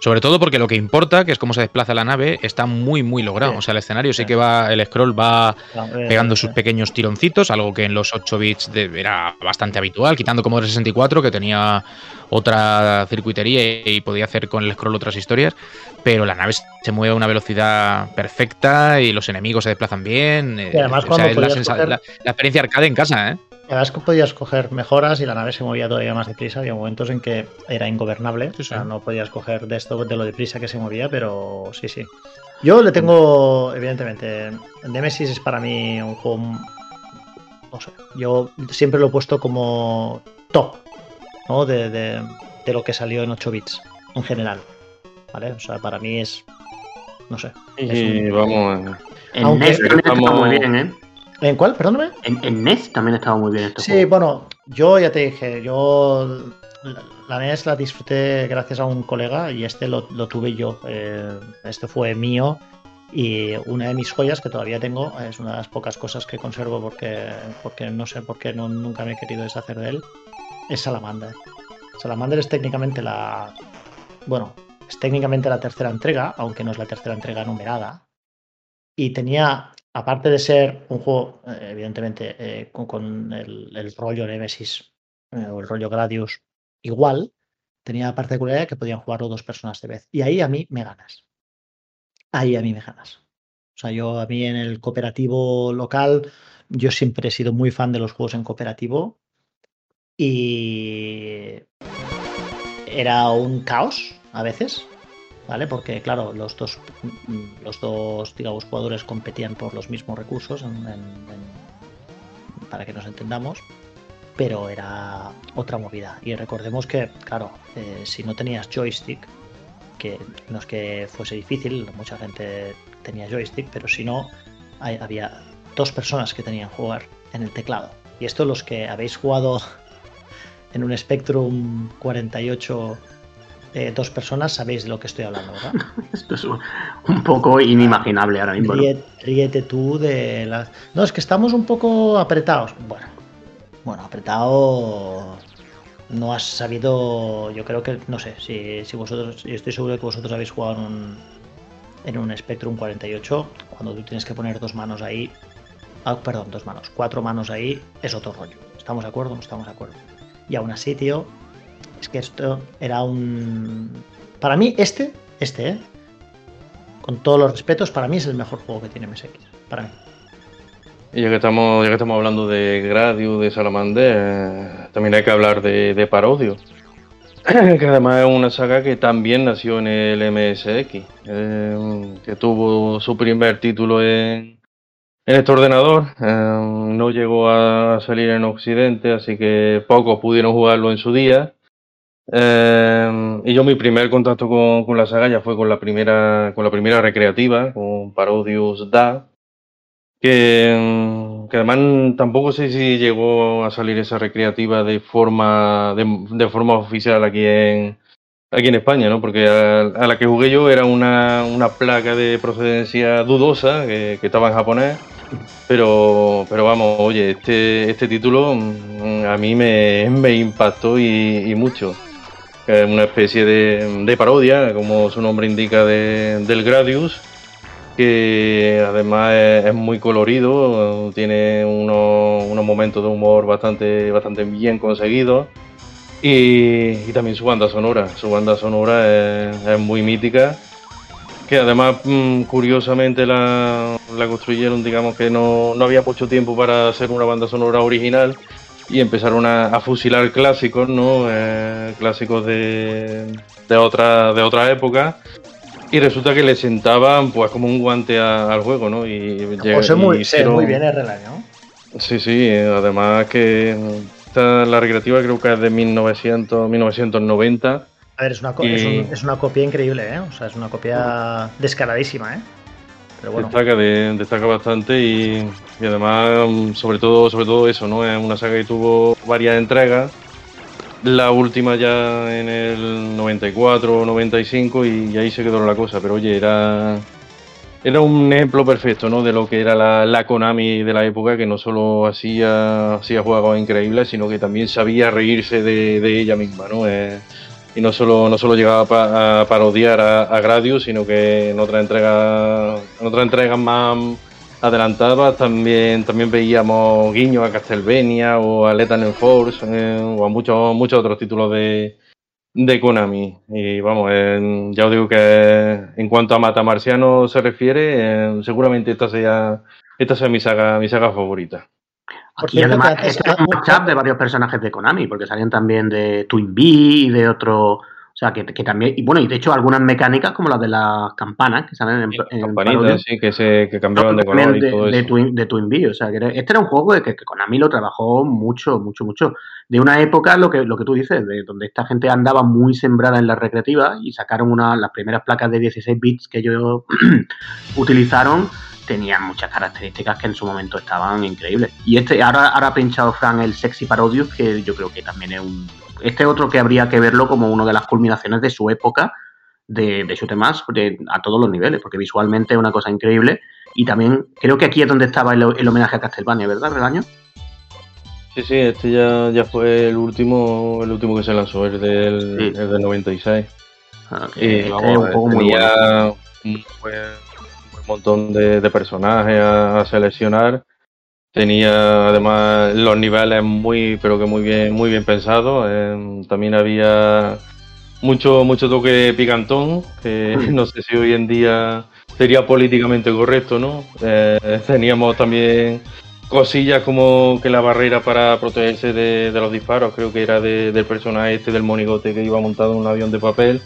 Sobre todo porque lo que importa, que es cómo se desplaza la nave, está muy, muy logrado. Sí. O sea, el escenario sí Sí. que va, el scroll va No, eh, pegando sus eh, pequeños tironcitos, algo que en los 8 bits de- era bastante habitual, quitando Commodore 64, que tenía otra circuitería y, y podía hacer con el scroll otras historias, pero la nave se mueve a una velocidad perfecta y los enemigos se desplazan bien. eh, Y además o cuando es la, coger- la- la experiencia arcade en casa, ¿eh? Además que podías coger mejoras y la nave se movía todavía más deprisa. Había momentos en que era ingobernable. Sí, O sea, sí. no podías coger de esto de lo deprisa que se movía, pero sí, sí. Yo le tengo, evidentemente, Nemesis es para mí un juego. No sé. Yo siempre lo he puesto como top, ¿no? De, de- de lo que salió en 8 bits, en general. ¿Vale? O sea, para mí es. No sé. Y vamos, En Aunque- Estamos- muy bien, ¿eh? ¿En cuál? Perdóname. En, en NES también estaba muy bien este Sí, juego. bueno, yo ya te dije, yo la- la NES la disfruté gracias a un colega y este lo, lo tuve yo. eh, este fue mío y una de mis joyas que todavía tengo, es una de las pocas cosas que conservo porque, porque no sé por qué no, nunca me he querido deshacer de él, es Salamander. Salamander es técnicamente la... Bueno, es técnicamente la tercera entrega, aunque no es la tercera entrega numerada. Y tenía, aparte de ser un juego, eh, evidentemente, eh, con, el rollo Nemesis eh, o el rollo Gradius igual, tenía la particularidad que podían jugarlo dos personas de vez. Y ahí a mí me ganas. Ahí a mí me ganas. O sea, yo a mí en el cooperativo local, yo siempre he sido muy fan de los juegos en cooperativo. Y era un caos a veces, ¿vale? Porque, claro, los dos, los dos digamos, jugadores competían por los mismos recursos para que nos entendamos, pero era otra movida. Y recordemos que, claro, eh, si no tenías joystick, que no es que fuese difícil, mucha gente tenía joystick, pero si no, había dos personas que tenían que jugar en el teclado. Y esto los que habéis jugado en un Spectrum 48 eh, dos personas sabéis de lo que estoy hablando, ¿verdad? Esto es un, un poco inimaginable ahora mismo. ¿no? Ríe- ríete tú de las... No, es que estamos un poco apretados. Bueno, bueno, apretado... No has sabido... Yo creo que... No sé, si, si vosotros... Yo estoy seguro de que vosotros habéis jugado en un, en un Spectrum 48. Cuando tú tienes que poner dos manos ahí... Ah, perdón, dos manos. Cuatro manos ahí es otro rollo. ¿Estamos de acuerdo? No estamos de acuerdo. Y aún así, tío... Es que esto era un... Para mí, este... Este, ¿eh? con todos los respetos, para mí es el mejor juego que tiene MSX. Para mí. Y ya que estamos, ya que estamos hablando de Gradius, de Salamander, también hay que hablar de, de Parodio. que además es una saga que también nació en el MSX, eh, que tuvo su primer título en, en este ordenador. eh, no llegó a salir en Occidente, así que pocos pudieron jugarlo en su día. Eh, y yo mi primer contacto con, con la saga ya fue con la primera, con la primera recreativa, con Parodius Da, que, mm, que además tampoco sé si llegó a salir esa recreativa de forma, de, de forma oficial aquí en, aquí en España, ¿no? Porque a, la que jugué yo era una, una placa de procedencia dudosa que, estaba en japonés. Pero, pero vamos, oye, este, este título mm, a mí me, impactó y mucho. Es una especie de, parodia, como su nombre indica, de- del Gradius, que además es, muy colorido, tiene unos, momentos de humor bastante, bastante bien conseguidos. Y, y también su banda sonora, su banda sonora es, es muy mítica, que además mm, curiosamente la, la construyeron, digamos que no, no había mucho tiempo para hacer una banda sonora original y empezaron a, a fusilar clásicos, ¿no? Eh, clásicos de, de, otra, de otra época. Y resulta que le sentaban pues como un guante a- al juego, ¿no? Y, Pues sé muy, hicieron- muy bien el relaño. Sí, sí, además que esta, la recreativa creo que es de 1900, 1990. A ver, es una, es, un- es una copia increíble, ¿eh? O sea, es una copia descaradísima, ¿eh? Destaca, de- destaca bastante y, y además, sobre todo, sobre todo eso, ¿no? Es una saga que tuvo varias entregas. La última ya en el 94 o 95 y, ahí se quedó la cosa. Pero oye, era, era un ejemplo perfecto, ¿no? De lo que era la, la Konami de la época, que no solo hacía, hacía juegos increíbles, sino que también sabía reírse de, de ella misma, ¿no? Y no solo, no solo llegaba pa- a parodiar a, Gradius, sino que en otra entrega, en otras entregas más adelantadas también, también veíamos guiños a Castlevania o a Lethal Force eh, o a muchos, muchos otros títulos de, de Konami. Y vamos, ya os digo que en cuanto a Matamarciano se refiere, eh, seguramente esta sea, esta sea mi saga, mi saga favorita. Por Y además, que este es un matchup de varios personajes de Konami, porque salían también de Twin Bee y de otro. O sea, que, que también. Y bueno, y de hecho, algunas mecánicas como las de las campanas que salen en, en Campanitas, sí, que se que cambiaban de color y todo de, de eso. Twin, de Twin Bee, o sea, que era- este era un juego de que, que Konami lo trabajó mucho, mucho, mucho. De una época, lo que, lo que tú dices, de donde esta gente andaba muy sembrada en la recreativa y sacaron una, las primeras placas de 16 bits que ellos utilizaron, tenían muchas características que en su momento estaban increíbles. Y este, ahora, ahora ha pinchado Fran el Sexy Parodius, que yo creo que también es un. Este otro que habría que verlo como una de las culminaciones de su época de, de shoot 'em ups, de- a todos los niveles, porque visualmente es una cosa increíble. Y también creo que aquí es donde estaba el, el homenaje a Castlevania, ¿verdad, Relaño? Sí, sí, este ya, ya fue el último, el último que se lanzó, el del, Sí. el del 96. Ah, que Y este vamos, es un juego muy bueno. tenía un buen, un montón de, de personajes a, a seleccionar. Tenía además los niveles muy, pero que muy bien, muy bien pensados. Eh, también había mucho, mucho toque picantón, que no sé si hoy en día sería políticamente correcto, ¿no? Eh, teníamos también cosillas como que la barrera para protegerse de, de los disparos, creo que era de- del personaje este del monigote que iba montado en un avión de papel.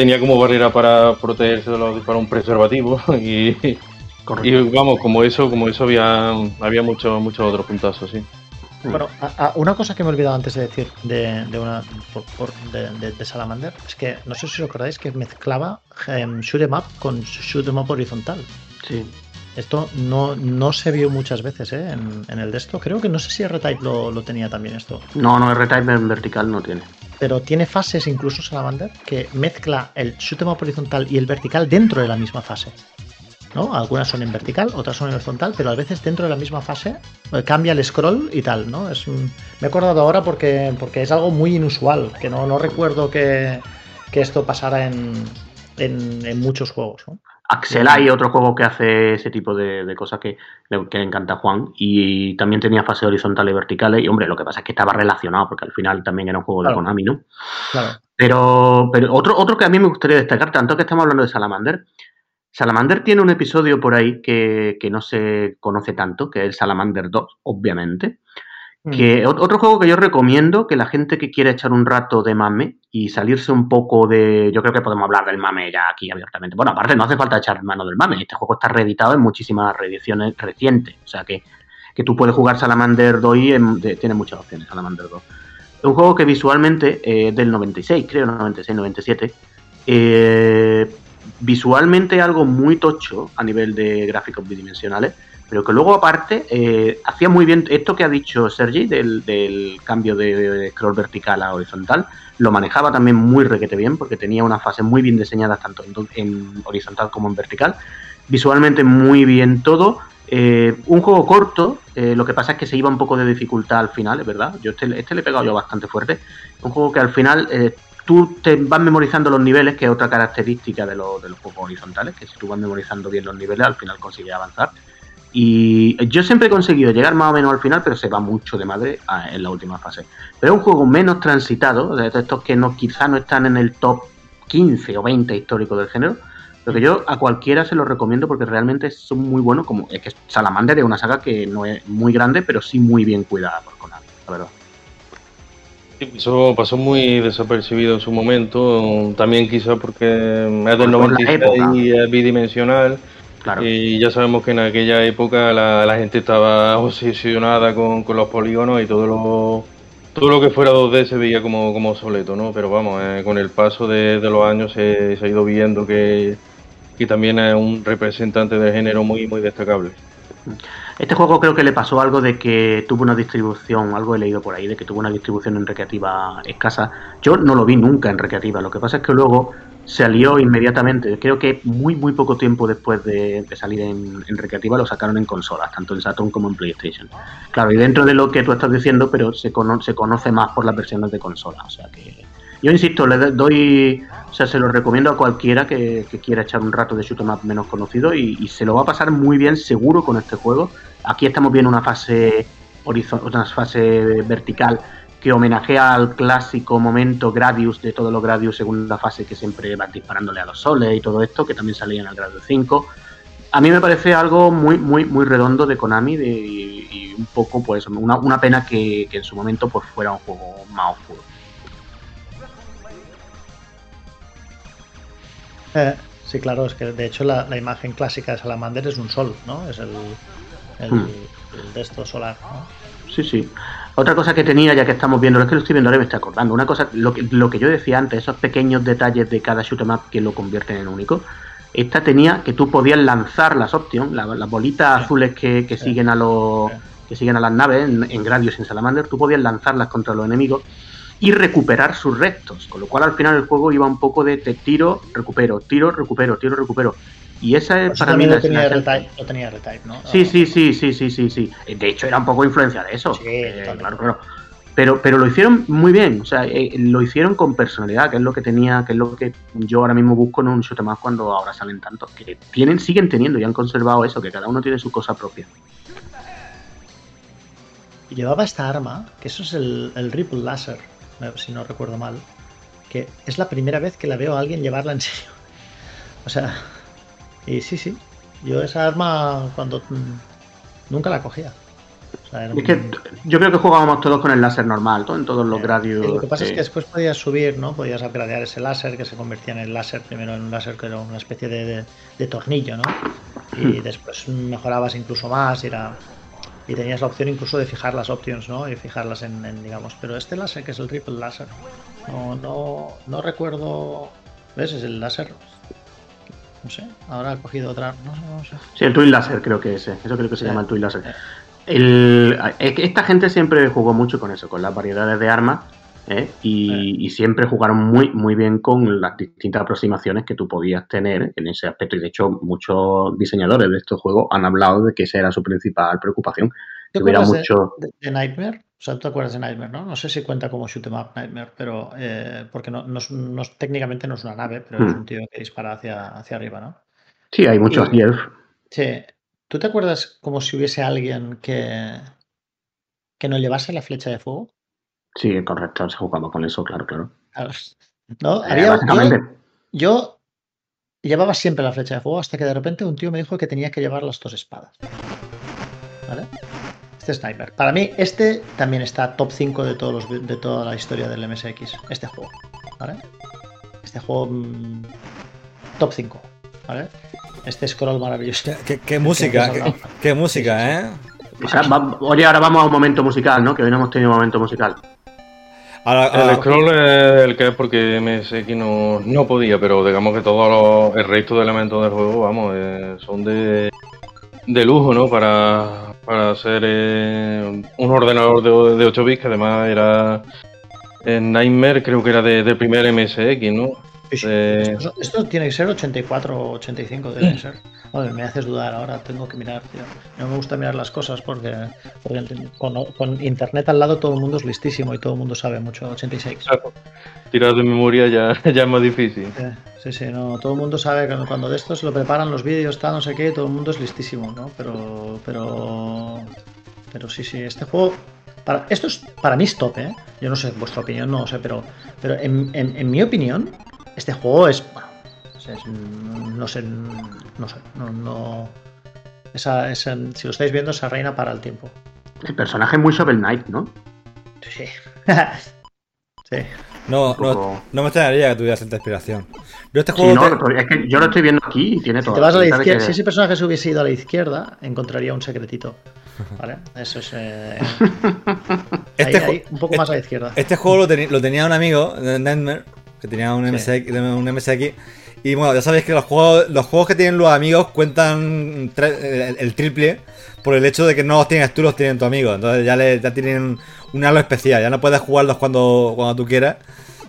Tenía como barrera para protegerse de los disparos un preservativo y, vamos, como eso, como eso había, había muchos muchos otros puntazos, sí. Bueno, a- a- una cosa que me he olvidado antes de decir de, de una por- por- de, de- de Salamander es que no sé si os acordáis que mezclaba em, shoot 'em up con shoot 'em up horizontal. Sí. Esto no, no se vio muchas veces ¿eh? en, en el de esto. Creo que no sé si R-Type lo, lo tenía también esto. No, no, R-Type en vertical no tiene. Pero tiene fases incluso Salamander que mezcla el shoot 'em horizontal y el vertical dentro de la misma fase. ¿no? Algunas son en vertical, otras son en horizontal, pero a veces dentro de la misma fase eh, cambia el scroll y tal, ¿no? Es Me he acordado ahora porque, porque es algo muy inusual, que no, no recuerdo que, que esto pasara en, en, en muchos juegos, ¿no? Axel hay otro juego que hace ese tipo de, de cosas que, que le encanta a Juan. Y también tenía fases horizontales y verticales. Y hombre, lo que pasa es que estaba relacionado, porque al final también era un juego de Claro. Konami, ¿no? Claro. Pero, pero otro, otro que a mí me gustaría destacar, tanto que estamos hablando de Salamander, Salamander tiene un episodio por ahí que, que no se conoce tanto, que es el Salamander 2, obviamente, Que ot- otro juego que yo recomiendo que la gente que quiera echar un rato de mame y salirse un poco de. Yo creo que podemos hablar del mame ya aquí abiertamente. Bueno, aparte, no hace falta echar mano del mame. Este juego está reeditado en muchísimas reediciones recientes. O sea que, que tú puedes jugar Salamander 2 y en- de- tiene muchas opciones, Salamander 2. Es un juego que visualmente eh, es del 96, creo, 96, 97. Eh, visualmente algo muy tocho a nivel de gráficos bidimensionales, pero que luego aparte eh, hacía muy bien esto que ha dicho Sergi del, cambio de scroll vertical a horizontal, lo manejaba también muy requete bien porque tenía unas fases muy bien diseñadas tanto en, horizontal como en vertical, visualmente muy bien todo, eh, un juego corto, eh, lo que pasa es que se iba un poco de dificultad al final, es verdad. Yo este, este le he pegado yo bastante fuerte. Un juego que al final tú te vas memorizando los niveles, que es otra característica de, de los juegos horizontales, que si tú vas memorizando bien los niveles, al final consigues avanzar. Y yo siempre he conseguido llegar más o menos al final, pero se va mucho de madre a- en la última fase. Pero es un juego menos transitado, de estos que no, quizá no están en el top 15 o 20 histórico del género, pero que yo a cualquiera se lo recomiendo porque realmente son muy buenos. Como es que Salamander es una saga que no es muy grande, pero sí muy bien cuidada por Konami, la verdad. Eso pasó muy desapercibido en su momento, también quizá porque es del Por la 96 época. y es bidimensional. Claro. Y ya sabemos que en aquella época la, la gente estaba obsesionada con, con los polígonos y todo lo, todo lo que fuera 2D se veía como, como obsoleto, ¿no? Pero vamos, eh, con el paso de, de los años se, se ha ido viendo que, que también es un representante del género muy, muy destacable. Este juego creo que le pasó algo de que tuvo una distribución, algo he leído por ahí, de que tuvo una distribución en recreativa escasa. Yo no lo vi nunca en recreativa, lo que pasa es que luego salió inmediatamente, creo que muy muy poco tiempo después de, salir en, recreativa lo sacaron en consolas, tanto en Saturn como en PlayStation. Claro, y dentro de lo que tú estás diciendo, pero se, cono- se conoce más por las versiones de consola, o sea que... Yo insisto, le doy, o sea, se lo recomiendo a cualquiera que, quiera echar un rato de shoot 'em menos conocido y, y se lo va a pasar muy bien seguro con este juego. Aquí estamos viendo una fase horizo- una fase vertical que homenajea al clásico momento Gradius de todos los Gradius segunda fase que siempre vas disparándole a los soles y todo esto, que también salía en el Gradius 5. A mí me parece algo muy, muy, muy redondo de Konami de- y, y un poco, pues, una, una pena que, que en su momento pues, fuera un juego más oscuro. Eh, sí, claro, es que de hecho la, la imagen clásica de Salamander es un sol, ¿no? Es el, el, Hmm. el de esto solar, ¿no? Sí, sí. Otra cosa que tenía, ya que estamos viendo, es que lo estoy viendo ahora y me estoy acordando. Una cosa, lo que, lo que yo decía antes, esos pequeños detalles de cada shoot 'em up que lo convierten en único. Esta tenía que tú podías lanzar las options, la- las bolitas Sí. azules que, que Sí. siguen a los que siguen a las naves en, en Gradius y en Salamander, tú podías lanzarlas contra los enemigos y recuperar sus restos. Con lo cual al final el juego iba un poco de te tiro, recupero, tiro, recupero, tiro, recupero. Y esa es para mí lo tenía R-Type, lo tenía R-Type, ¿no? Sí, sí, sí, sí, sí, sí, sí. De hecho, era un poco influencia de eso. Sí, Eh, claro, claro. Pero, pero lo hicieron muy bien, o sea, eh, lo hicieron con personalidad, que es lo que tenía, que es lo que yo ahora mismo busco en un shoot más cuando ahora salen tantos, que tienen, siguen teniendo y han conservado eso, que cada uno tiene su cosa propia. Y Llevaba esta arma, que eso es el, el Ripple Laser, eh, si no recuerdo mal, que es la primera vez que la veo a alguien llevarla en serio. O sea, y sí, sí, yo esa arma cuando mm, nunca la cogía. O sea, era Es que yo creo que jugábamos todos con el láser normal, todo, en todos los Sí, gradios. lo que pasa es que después podías subir, ¿no? Podías upgradear ese láser que se convertía en el láser, primero en un láser que era una especie de, de- de tornillo, ¿no? Y después mejorabas incluso más y era. Y tenías la opción incluso de fijar las options, ¿no? Y fijarlas en, en, digamos. Pero este láser, que es el Ripple Láser, no, no, no recuerdo. ¿Ves? Es el láser. No sé, ahora ha cogido otra. No, sé, no sé. Sí, el Twin Laser creo que es ese. Eso creo que se Sí. llama el Twin Laser. Eh. El- que esta gente siempre jugó mucho con eso, con las variedades de armas. ¿eh? Y, y siempre jugaron muy, muy bien con las distintas aproximaciones que tú podías tener en ese aspecto. Y de hecho, muchos diseñadores de estos juegos han hablado de que esa era su principal preocupación. ¿Te Que hubiera mucho. de, de Nightmare? O sea, tú te acuerdas de Nightmare, ¿no? No sé si cuenta como shoot 'em up Nightmare, pero eh, porque no, no no técnicamente no es una nave, pero es Hmm. un tío que dispara hacia, hacia arriba, ¿no? Sí, hay muchos Y-. Sí. ¿Tú te acuerdas como si hubiese alguien que, que no llevase la flecha de fuego? Sí, correcto, se jugaba con eso, claro, claro. ¿No? Eh, Había- yo, básicamente. yo llevaba siempre la flecha de fuego hasta que de repente un tío me dijo que tenía que llevar las dos espadas. ¿Vale? Este este es Nightmare. Para mí, este también está top 5 de, todos los, de toda la historia del MSX. Este juego. ¿Vale? Este juego. mm, top 5. ¿Vale? Este scroll maravilloso. Qué, qué música, qué, qué música, ¿eh? Va- oye, ahora vamos a un momento musical, ¿no? Que hoy no hemos tenido momento musical. Ahora, El ahora- scroll es el que es porque MSX no, no podía, pero digamos que todos los, el resto de elementos del juego, vamos, eh, son de, de lujo, ¿no? Para, para hacer eh, un ordenador de, de 8 bits que además era en Nightmare, creo que era de, primer MSX, ¿no? Eh, Esto, esto tiene que ser 84 o 85, debe ser. Joder, me haces dudar ahora, tengo que mirar, tío. No me gusta mirar las cosas porque, porque con, con internet al lado todo el mundo es listísimo y todo el mundo sabe mucho. 86. claro, tirar de memoria ya, ya es más difícil. Sí, sí, no, todo el mundo sabe que cuando de estos lo preparan los vídeos, está no sé qué, todo el mundo es listísimo, ¿no? Pero, pero, pero sí, sí, este juego, para, esto es, para mí es top, ¿eh? Yo no sé, vuestra opinión no lo sé, pero, pero en, en- en mi opinión, este juego es, bueno, es- no sé, no sé, no, no, esa, esa- si lo estáis viendo, esa reina para el tiempo. El personaje es muy Shovel Knight, ¿no? Sí. sí. no, no, no me extrañaría que tuvieras tanta inspiración. Yo este Sí, no, te- es que yo lo estoy viendo aquí y tiene Si todo. te vas a la izquierda, si ese personaje se hubiese ido a la izquierda, encontraría un secretito. ¿Vale? Eso es. eh, Este ahí, ju- ahí, un poco más a la izquierda. Este juego lo, tenía un amigo, de Nightmare, que tenía un Sí. MSX, un MSX. Y bueno, ya sabéis que los juegos, los juegos que tienen los amigos cuentan el, el triple por el hecho de que no los tienes tú, los tienen tu amigo. Entonces ya, le, ya tienen un halo especial. Ya no puedes jugarlos cuando, cuando tú quieras,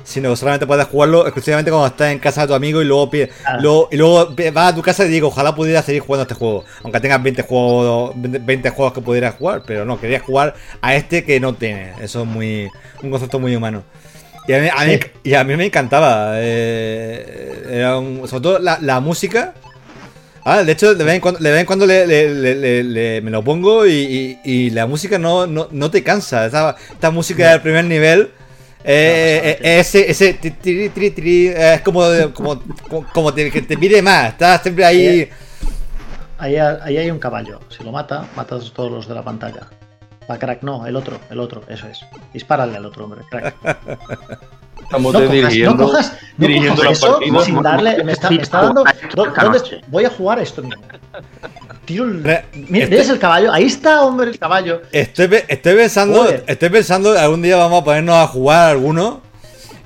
sino que solamente puedes jugarlo exclusivamente cuando estás en casa de tu amigo y luego, Ah. y luego vas a tu casa y digo, ojalá pudiera seguir jugando a este juego. Aunque tengas 20 juegos, 20 20 juegos que pudieras jugar, pero no, querías jugar a este que no tiene. Eso es muy un concepto muy humano. Y a mí, a mí- Sí. y a mí me encantaba. eh, era un- sobre todo la, la música. Ah, de hecho, de vez en cuando, de vez en cuando le, le- le- me lo pongo y, y- y la música no, no, no te cansa. Esta, esta música del primer nivel. eh, No, eh, ese, ese tiri, tiri, eh, es como, como, como, como te, que te pide más. Estás siempre ahí. Ahí, ahí hay un caballo. Si lo mata, matas a todos los de la pantalla. Va, crack, no, el otro, el otro, eso es. Dispárale al otro, hombre, crack. Estamos No cojas, no dirigiendo, cojas, no dirigiendo cojas la eso partida. sin darle. Me está, me está dando. ¿dó- ¿dónde- voy a jugar esto mismo. Tiro el. Mira, este- ¿ves el caballo? Ahí está, hombre, el caballo. Estoy, estoy pensando, Joder. estoy pensando algún día vamos a ponernos a jugar alguno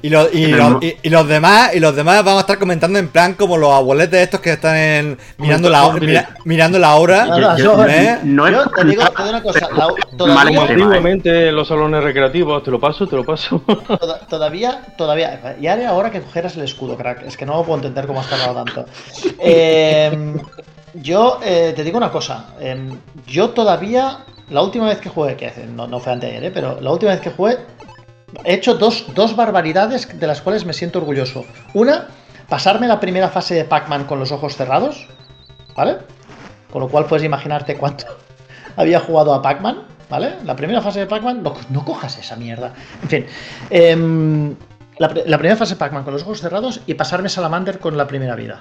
y los, y, no- y- y los demás y los demás vamos a estar comentando en plan como los abueletes estos que están en, mirando la mira- mirando la hora. Yo- yo- ¿eh? No Yo te digo, te digo una cosa. la- ¿eh? Antiguamente en los salones recreativos, te lo paso, te lo paso. toda- todavía, todavía. Y haré ahora que cogieras el escudo, crack. Es que no puedo entender cómo has tardado tanto. Eh, yo eh, te digo una cosa. eh, yo todavía, la última vez que jugué, que no, no fue anteayer, eh, pero la última vez que jugué, he hecho dos, dos barbaridades de las cuales me siento orgulloso. Una, pasarme la primera fase de Pac-Man con los ojos cerrados, ¿vale? Con lo cual puedes imaginarte cuánto había jugado a Pac-Man, ¿vale? La primera fase de Pac-Man, no, cojas esa mierda. En fin, em, la, la primera fase de Pac-Man con los ojos cerrados y pasarme Salamander con la primera vida.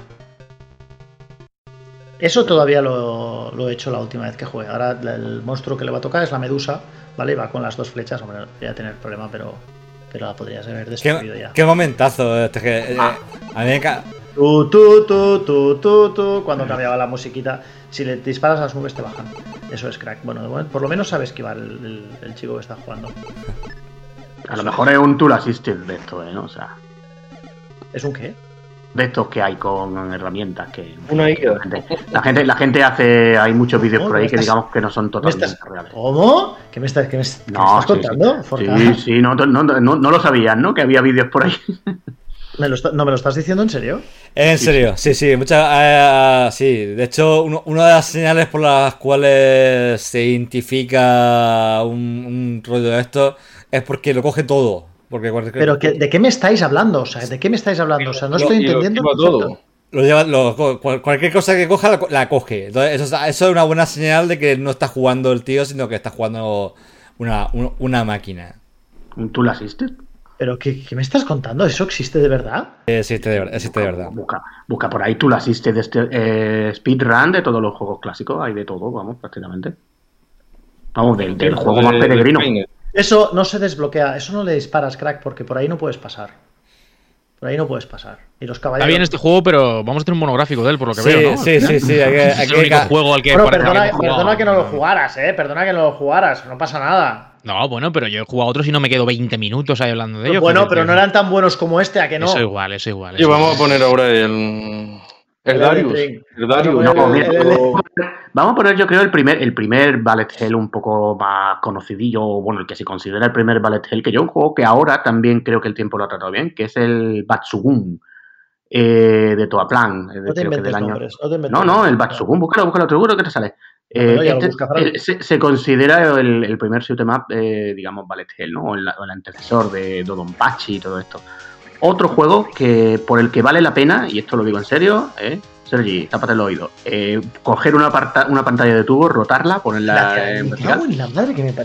Eso todavía lo, lo he hecho la última vez que jugué. Ahora el monstruo que le va a tocar es la medusa, ¿vale? Va con las dos flechas, hombre, voy a tener problema, pero, pero la podrías haber destruido Qué, ya. qué momentazo este que, eh, a mí me Tu, tu, tu, tu, tu, tu, cuando cambiaba la musiquita, si le disparas a las nubes te bajan. Eso es crack. Bueno, por lo menos sabe esquivar el, el- el chico que está jugando. A lo mejor es un tool assisted de esto, ¿eh? ¿no? O sea, ¿Es un qué? De estos que hay con herramientas que. Una que. La gente, la gente, la gente hace. Hay muchos vídeos por ahí ¿Me que estás- digamos que no son ¿Me totalmente estás- reales. ¿Cómo? ¿Qué me estás, qué me, qué me No, estás sí, contando? sí, sí, sí, no, no, no, no lo sabías, ¿no? Que había vídeos por ahí. ¿Me lo está- ¿No me lo estás diciendo en serio? En serio, sí, sí, muchas. eh, sí, de hecho, uno- una de las señales por las cuales se identifica un, un rollo de esto es porque lo coge todo. Porque cualquier- Pero que- ¿de qué me estáis hablando? O sea, ¿de qué me estáis hablando? O sea, no Lo- estoy entendiendo. todo. Lo lleva, lo- cualquier cosa que coja la, co- la coge. Entonces, eso, es- eso es una buena señal de que no está jugando el tío, sino que está jugando una, un- una máquina. Un tool assisted. ¿Pero qué, qué me estás contando? ¿Eso existe de verdad? Eh, Existe de verdad. Existe de verdad. Busca, busca por ahí tool assisted de este, eh, speedrun de todos los juegos clásicos. Hay de todo, vamos, prácticamente. Vamos, del, del El juego más de- peregrino. Eso no se desbloquea, eso no le disparas, crack, porque por ahí no puedes pasar. Por ahí no puedes pasar. Y los Está caballeros. bien este juego, pero vamos a tener un monográfico de él, por lo que Sí, veo, ¿no? sí, sí, sí. Hay que, Es hay el que único juego al que Bueno, perdona, haber jugado. perdona que no lo jugaras, eh. Perdona que no lo jugaras, no pasa nada. No, bueno, pero yo he jugado otros y no me quedo 20 minutos ahí hablando de ellos. bueno, quiero pero decir. no eran tan buenos como este, a que no. Eso igual, eso igual. Y vamos a poner ahora el. El Darius. El Darius. Vamos a No, Vamos a poner, yo creo, el primer, el primer Ballet Hell un poco más conocidillo, bueno, el que se considera el primer Ballet Hell, que yo un juego que ahora también creo que el tiempo lo ha tratado bien, que es el Batsugun eh, de Toaplan. eh, No te creo que inventes del año. nombres. No, te inventes No, no, el. Batsugun, búscalo, búscalo, seguro que te sale. No, no, Eh, este- busca, se, se considera el, el primer shoot 'em up, eh, digamos, Ballet Hell, ¿no? O el, o el antecesor de Dodonpachi y todo esto. Otro juego que por el que vale la pena, y esto lo digo en serio, ¿eh? Sergi, tápate el oído. Eh, coger una, pantalla de tubo, rotarla, ponerla en vertical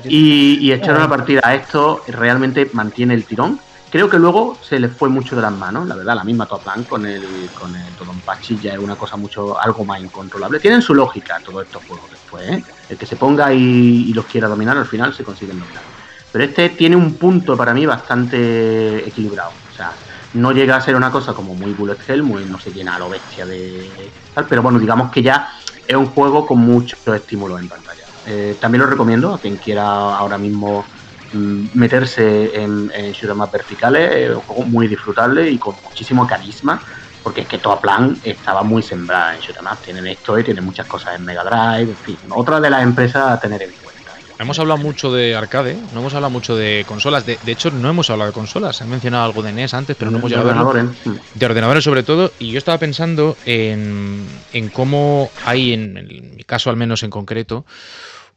y, y echar una partida a esto realmente mantiene el tirón. Creo que luego se le fue mucho de las manos, la verdad, la misma Top Plan con el con el Todonpachi ya es una cosa mucho algo más incontrolable. Tienen su lógica todos estos juegos después, ¿eh? El que se ponga y, y los quiera dominar al final se consiguen dominar. Pero este tiene un punto para mí bastante equilibrado. O sea, no llega a ser una cosa como muy bullet hell, muy no se llena a lo bestia de tal, pero bueno, digamos que ya es un juego con muchos estímulos en pantalla. Eh, también lo recomiendo a quien quiera ahora mismo mm, meterse en, en más verticales, es un juego muy disfrutable y con muchísimo carisma, porque es que toda plan estaba muy sembrada en shooters más. Tienen esto y tienen muchas cosas en Mega Drive, en fin, otra de las empresas a tener en cuenta. Hemos hablado mucho de arcade, no hemos hablado mucho de consolas. De, de hecho, no hemos hablado de consolas. He mencionado algo de NES antes, pero no hemos De llegado a verlo. ordenadores, de ordenadores sobre todo, y yo estaba pensando en, en cómo hay, en, en mi caso al menos en concreto,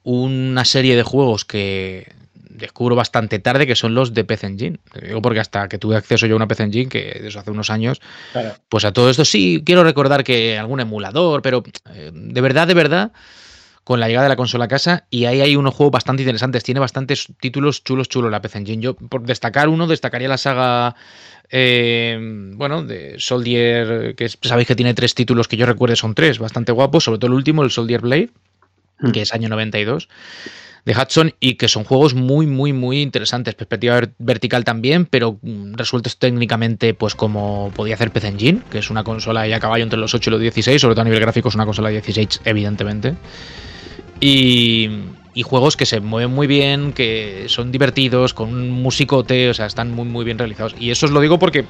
una serie de juegos que descubro bastante tarde que son los de PC Engine. Te Digo porque hasta que tuve acceso yo a una PC Engine, que desde hace unos años, Claro. pues a todo esto sí quiero recordar que algún emulador, pero eh, de verdad, de verdad, con la llegada de la consola a casa, y ahí hay unos juegos bastante interesantes. Tiene bastantes títulos chulos, chulos la PC Engine. Yo, por destacar uno, destacaría la saga. eh, bueno, de Soldier, que es- sabéis que tiene tres títulos que yo recuerde son tres, bastante guapos, sobre todo el último, el Soldier Blade, Mm. que es año 92, de Hudson, y que son juegos muy, muy, muy interesantes. Perspectiva ver- vertical también, pero mm, resueltos técnicamente, pues como podía hacer PC Engine, que es una consola ya a caballo entre los 8 y los 16, sobre todo a nivel gráfico es una consola de 16, evidentemente. Y, y juegos que se mueven muy bien, que son divertidos, con un musicote, o sea, están muy, muy bien realizados. Y eso os lo digo porque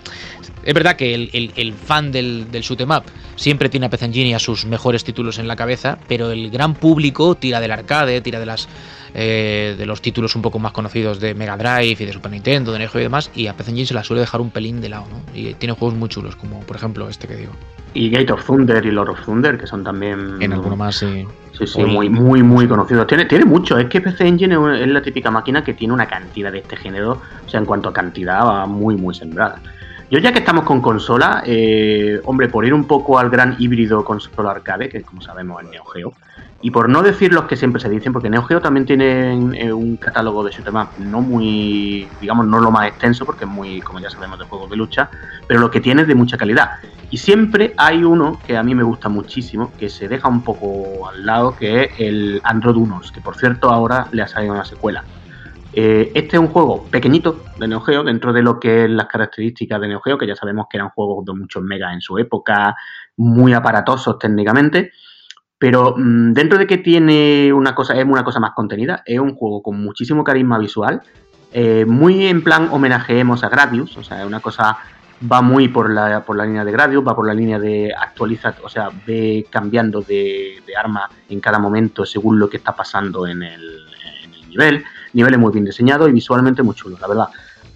es verdad que el, el- fan del, del shoot 'em up siempre tiene a PC Engine y a sus mejores títulos en la cabeza, pero el gran público tira del arcade, tira de las eh, de los títulos un poco más conocidos de Mega Drive y de Super Nintendo, de Neo Geo y demás, y a PC Engine se la suele dejar un pelín de lado, ¿no? Y tiene juegos muy chulos, como por ejemplo este que digo. Y Gate of Thunder y Lord of Thunder, que son también. En alguno más, sí. Sí, sí, Muy- muy, muy, conocidos. Tiene, tiene mucho. Es que PC Engine es la típica máquina que tiene una cantidad de este género, o sea, en cuanto a cantidad, va muy, muy sembrada. Yo ya que estamos con consola, eh, hombre, por ir un poco al gran híbrido consola arcade, que como sabemos es Neo Geo, y por no decir los que siempre se dicen, porque Neo Geo también tiene eh, un catálogo de shoot 'em up no muy, digamos, no lo más extenso, porque es muy, como ya sabemos, de juegos de lucha, pero lo que tiene es de mucha calidad. Y siempre hay uno que a mí me gusta muchísimo, que se deja un poco al lado, que es el Android Unos, que por cierto ahora le ha salido una secuela. Eh, este es un juego pequeñito de Neo Geo, dentro de lo que es las características de Neo Geo, que ya sabemos que eran juegos de muchos megas en su época, muy aparatosos técnicamente, pero mm, dentro de que tiene una cosa, es una cosa más contenida, es un juego con muchísimo carisma visual, eh, muy en plan homenajeemos a Gradius, o sea, es una cosa va muy por la, por la línea de Gradius, va por la línea de actualiza, o sea, ve cambiando de, arma en cada momento según lo que está pasando en el, en el nivel. Niveles muy bien diseñados y visualmente muy chulos, la verdad.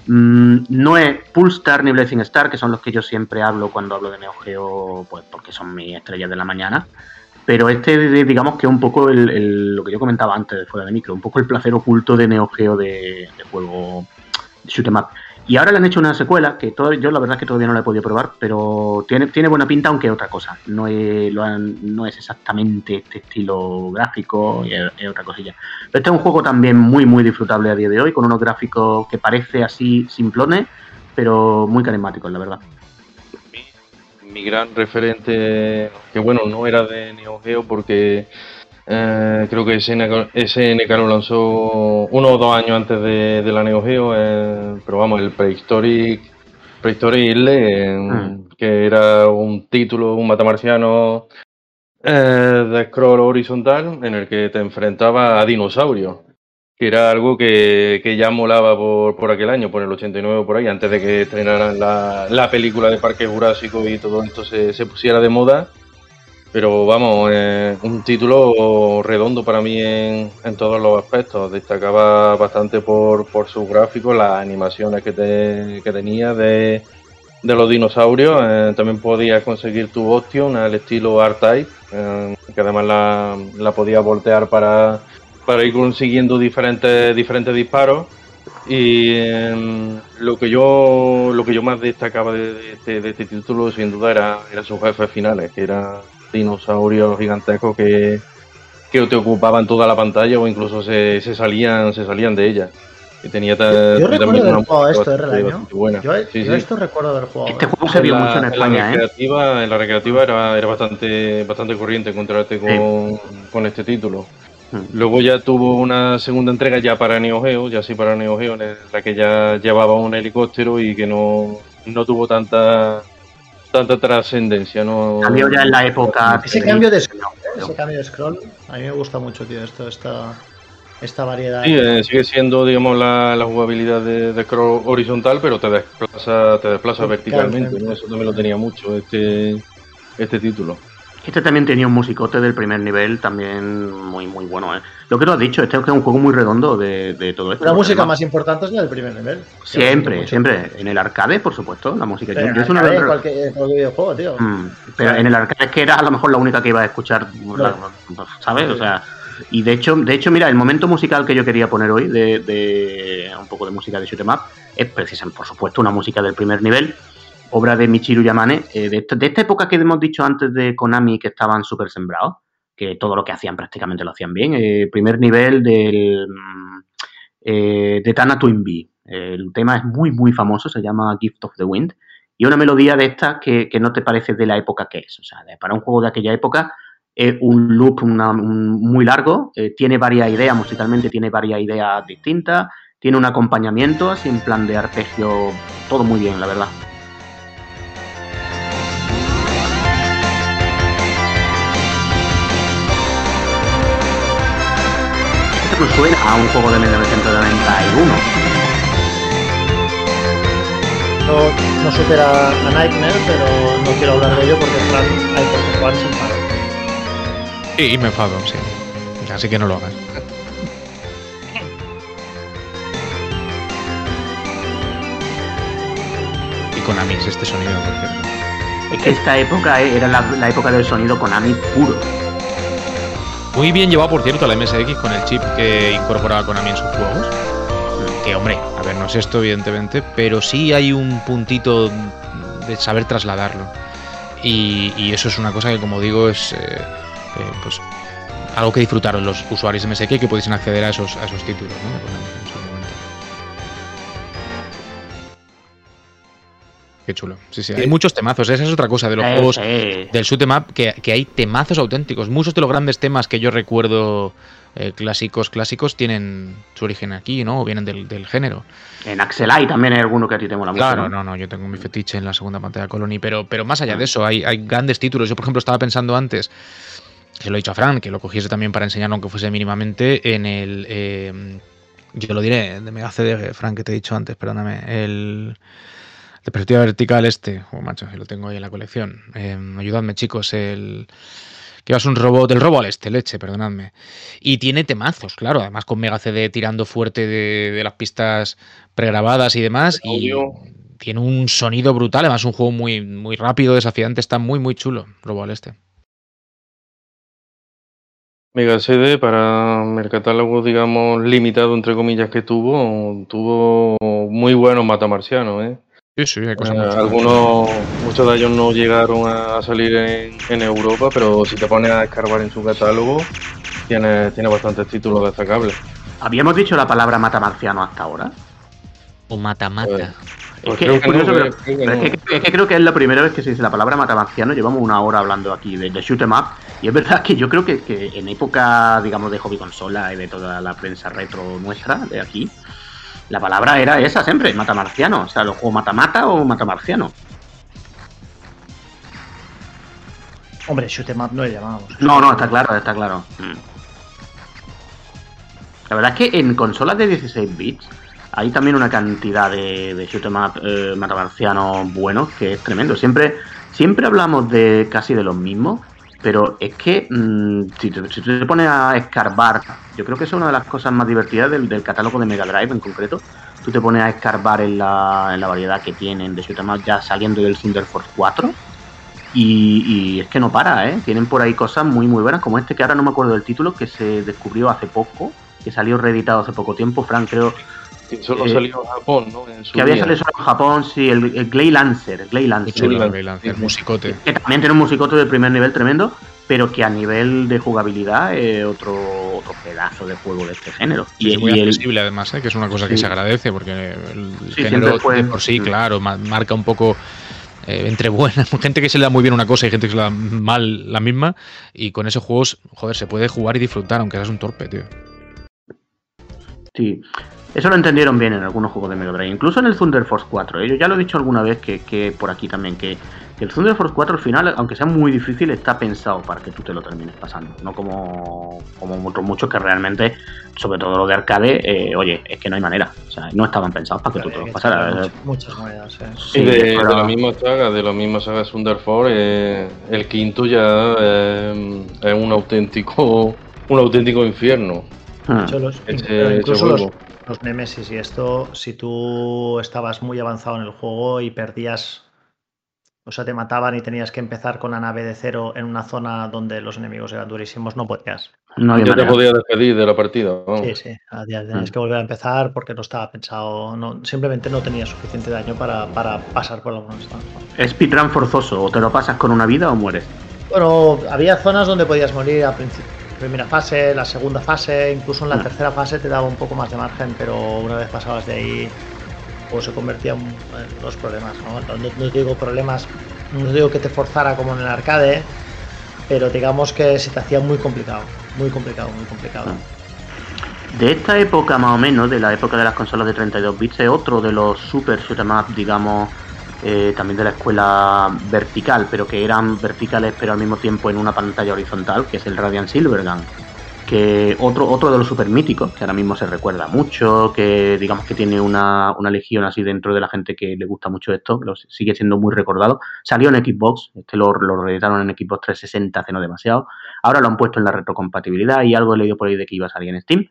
Mm, no es Pulstar ni Blazing Star, que son los que yo siempre hablo cuando hablo de Neo Geo, pues porque son mis estrellas de la mañana. Pero este, digamos que es un poco el, lo que yo comentaba antes de fuera de micro, un poco el placer oculto de Neo Geo de, juego shoot 'em up. Y ahora le han hecho una secuela que todavía, yo la verdad es que todavía no la he podido probar, pero tiene, tiene buena pinta, aunque es otra cosa. No es, lo han- no es exactamente este estilo gráfico, es, es otra cosilla. Pero este es un juego también muy, muy disfrutable a día de hoy, con unos gráficos que parece así simplones, pero muy carismáticos, la verdad. Mi, gran referente, que bueno, no era de Neo Geo porque Eh, creo que SNK, SNK lo lanzó uno o dos años antes de, de la Neo Geo, eh, pero vamos, el Prehistoric, Prehistoric Isle, eh, Mm. que era un título, un matamarciano eh, de scroll horizontal en el que te enfrentaba a dinosaurios, que era algo que, que ya molaba por, por aquel año, por el 89 o por ahí, antes de que estrenaran la, la película de Parque Jurásico y todo esto se, pusiera de moda. Pero vamos, eh, un título redondo para mí en, en todos los aspectos. Destacaba bastante por, por sus gráficos, las animaciones que, te- que tenía de, de los dinosaurios. Eh, también podías conseguir tu Option al estilo R-Type, eh, que además la, la podías voltear para, para ir consiguiendo diferentes, diferentes disparos. Y em, lo que yo lo que yo más destacaba de, de este, de este título sin duda era, era sus jefes finales, que eran dinosaurios gigantescos que, que te ocupaban toda la pantalla o incluso se, se salían se salían de ella. Y tenía Yo, yo recuerdo una del juego esto, ¿eh, bastante- Relaño? bastante buena. Yo, Sí, yo sí. esto recuerdo del juego. Este ¿eh? juego se vio la, mucho en España, la ¿eh? recreativa, en la recreativa era, era bastante, bastante corriente encontrarte con, con este título. Luego ya tuvo una segunda entrega ya para Neo Geo, ya sí para Neo Geo, en la que ya llevaba un helicóptero y que no, no tuvo tanta tanta trascendencia. No, Salió ya en la época. Ese cambio de scroll, ¿eh? ese cambio de scroll, a mí me gusta mucho, tío, esto, esta, esta variedad. Sí, eh, sigue siendo, digamos, la, la jugabilidad de, de scroll horizontal, pero te desplaza, te desplaza verticalmente. ¿no? Eso también lo tenía mucho este, este título. Este también tenía un musicote del primer nivel, también muy, muy bueno, ¿eh? Lo que tú has dicho, este es un juego muy redondo de, de todo esto. la música además- más importante es la del primer nivel. Siempre, siempre. En el arcade, por supuesto, la música. Pero Yo- yo es una arcade, vez- cualquier, cualquier videojuego, tío. Mm, pero en el arcade es que era a lo mejor la única que iba a escuchar, la- ¿sabes? O sea, y de hecho, de hecho, mira, el momento musical que yo quería poner hoy de, de un poco de música de shoot 'em up es precisamente, por supuesto, una música del primer nivel, obra de Michiru Yamane, eh, de, esta, de esta época que hemos dicho antes de Konami que estaban súper sembrados, que todo lo que hacían prácticamente lo hacían bien. eh, primer nivel del mm, eh, de Tana Twin Bee. El tema es muy, muy famoso, se llama Gift of the Wind y una melodía de estas que, que no te parece de la época que es. O sea, para un juego de aquella época es un loop muy largo, eh, tiene varias ideas, musicalmente tiene varias ideas distintas, tiene un acompañamiento así en plan de arpegio, todo muy bien, la verdad. Suena a un juego de 1991. No, no supera a Nightmare, pero no quiero hablar de ello porque están ahí porque jugar sin parar. Y, y me enfado, sí. Así que no lo hagas. Y con Amix este sonido, por cierto. Es que esta época era la, la época del sonido Konami puro. Muy bien llevado, por cierto, la MSX con el chip que incorporaba Konami en sus juegos. Que, hombre, a ver, no es esto, evidentemente, pero sí hay un puntito de saber trasladarlo. Y, eso es una cosa que, como digo, es eh, eh, pues algo que disfrutaron los usuarios MSX que pudiesen acceder a esos, a esos títulos, ¿no? Qué chulo. Sí, sí. Hay muchos temazos. Esa es otra cosa de los Eh, juegos sí. del shoot 'em up que, que hay temazos auténticos. Muchos de los grandes temas que yo recuerdo eh, clásicos, clásicos, tienen su origen aquí, ¿no? O vienen del, del género. En Axelai también hay alguno que a ti te mola mucho. Claro, ¿no? no, no, yo tengo mi fetiche en la segunda pantalla Colony, pero, pero más allá de eso, hay, hay grandes títulos. Yo, por ejemplo, estaba pensando antes, que se lo he dicho a Fran, que lo cogiese también para enseñarlo, aunque fuese mínimamente, en el. eh, yo lo diré, de Mega CD, Fran, que te he dicho antes, perdóname. El. De perspectiva vertical este, oh, macho, lo tengo ahí en la colección. Eh, ayudadme, chicos, el que es un robot, el robo al este, leche, perdonadme. Y tiene temazos, claro, además con Mega CD tirando fuerte de, de las pistas pregrabadas y demás. Y tiene un sonido brutal, además un juego muy, muy rápido, desafiante, está muy, muy chulo, robo al este. Mega CD para el catálogo, digamos, limitado entre comillas que tuvo, tuvo muy buenos matamarcianos, ¿eh? Sí, sí, hay cosas Eh, algunos, muchos de ellos no llegaron a, salir en, en Europa, pero si te pones a escarbar en su catálogo, tiene, tiene bastantes títulos destacables. Habíamos dicho la palabra matamarciano hasta ahora. O mata-mata. Pues que creo es que es, que, es que creo que es la primera vez que se dice la palabra matamarciano. Llevamos una hora hablando aquí de, de shoot 'em up. Y es verdad que yo creo que, que en época, digamos, de hobby consola y de toda la prensa retro nuestra de aquí, la palabra era esa siempre, matamarciano. O sea, los juegos mata-mata o matamarciano. Hombre, shoot 'em up no le llamábamos. No, no, está claro, está claro. Mm. La verdad es que en consolas de 16 bits hay también una cantidad de, de shoot 'em up eh, matamarcianos buenos que es tremendo. Siempre, siempre hablamos de casi de los mismos, pero es que mm, si, te, si tú te pones a escarbar, yo creo que es una de las cosas más divertidas del, catálogo de Mega Drive en concreto. Tú te pones a escarbar en la, en la variedad que tienen de shoot 'em up ya saliendo del Thunder Force 4. Y, y es que no para, ¿eh? Tienen por ahí cosas muy, muy buenas, como este que ahora no me acuerdo del título, que se descubrió hace poco, que salió reeditado hace poco tiempo. Frank, creo Que solo eh, salió en Japón, ¿no? En su que había salido solo en Japón, sí, el, el Glay Lancer. el Glay Lancer chulo, Lancer. Grey Lancer, el musicote. que también tiene un musicote de primer nivel tremendo, pero que a nivel de jugabilidad es otro, otro pedazo de juego de este género. Y es muy y el- accesible además, ¿eh? que es una cosa que Sí. se agradece, porque el Sí, género fue- de por sí, Mm. claro, ma- marca un poco eh, entre buenas, gente que se le da muy bien una cosa y gente que se le da mal la misma, y con esos juegos, joder, se puede jugar y disfrutar, aunque seas un torpe, tío. Sí, eso lo entendieron bien en algunos juegos de Mega Drive, incluso en el Thunder Force 4. ¿eh? Yo ya lo he dicho alguna vez que, que por aquí también, que, que el Thunder Force 4 al final, aunque sea muy difícil, está pensado para que tú te lo termines pasando. No como, como otros muchos que realmente, sobre todo los de arcade, eh, oye, es que no hay manera. O sea, no estaban pensados para que tú te los pasaras. Muchas, muchas monedas, eh. Sí, de, de pero- la misma saga, de la misma saga Thunder Force, eh, el quinto ya eh, es un auténtico, un auténtico infierno. De hecho, los- Ese- pero ese incluso los. Los Nemesis y esto, si tú estabas muy avanzado en el juego y perdías, o sea, te mataban y tenías que empezar con la nave de cero en una zona donde los enemigos eran durísimos, no podías. No había Ya te manera. podía despedir de la partida. vamos. Sí, sí, tenías Mm. que volver a empezar porque no estaba pensado, no, simplemente no tenía suficiente daño para, para pasar por algunos estados. Es speedrun forzoso, o te lo pasas con una vida o mueres. Bueno, había zonas donde podías morir al principio. Primera fase, la segunda fase, incluso en la Ah. tercera fase te daba un poco más de margen, pero una vez pasabas de ahí, pues se convertía en en los problemas, ¿no? No, no te digo problemas, no te digo que te forzara como en el arcade, pero digamos que se te hacía muy complicado, muy complicado, muy complicado. De esta época más o menos, de la época de las consolas de 32 bits, es otro de los super shoot 'em up, digamos, eh, también de la escuela vertical, pero que eran verticales pero al mismo tiempo en una pantalla horizontal, que es el Radiant Silvergun. Que otro, otro de los super míticos, que ahora mismo se recuerda mucho, que digamos que tiene una, una legión así dentro de la gente que le gusta mucho esto, lo sigue siendo muy recordado. Salió en Xbox, este lo, lo reeditaron en Xbox 360 hace no demasiado. Ahora lo han puesto en la retrocompatibilidad y algo he leído por ahí de que iba a salir en Steam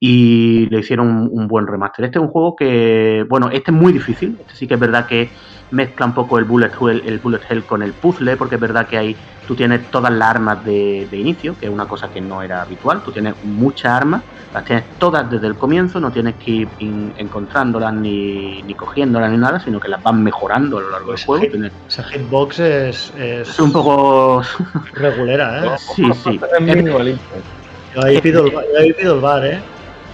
y le hicieron un, un buen remaster. Este es un juego que, bueno, este es muy difícil. Este sí que es verdad que mezcla un poco el bullet hell, el bullet hell con el puzzle, porque es verdad que hay, tú tienes todas las armas de, de inicio, que es una cosa que no era habitual. Tú tienes muchas armas, las tienes todas desde el comienzo, no tienes que ir in- encontrándolas ni, ni cogiéndolas ni nada, sino que las vas mejorando a lo largo del juego. Tienes- Esa hitbox es, es es un poco. regulera, ¿eh? sí, sí. Yo ahí pido el, yo ahí pido el bar, ¿eh?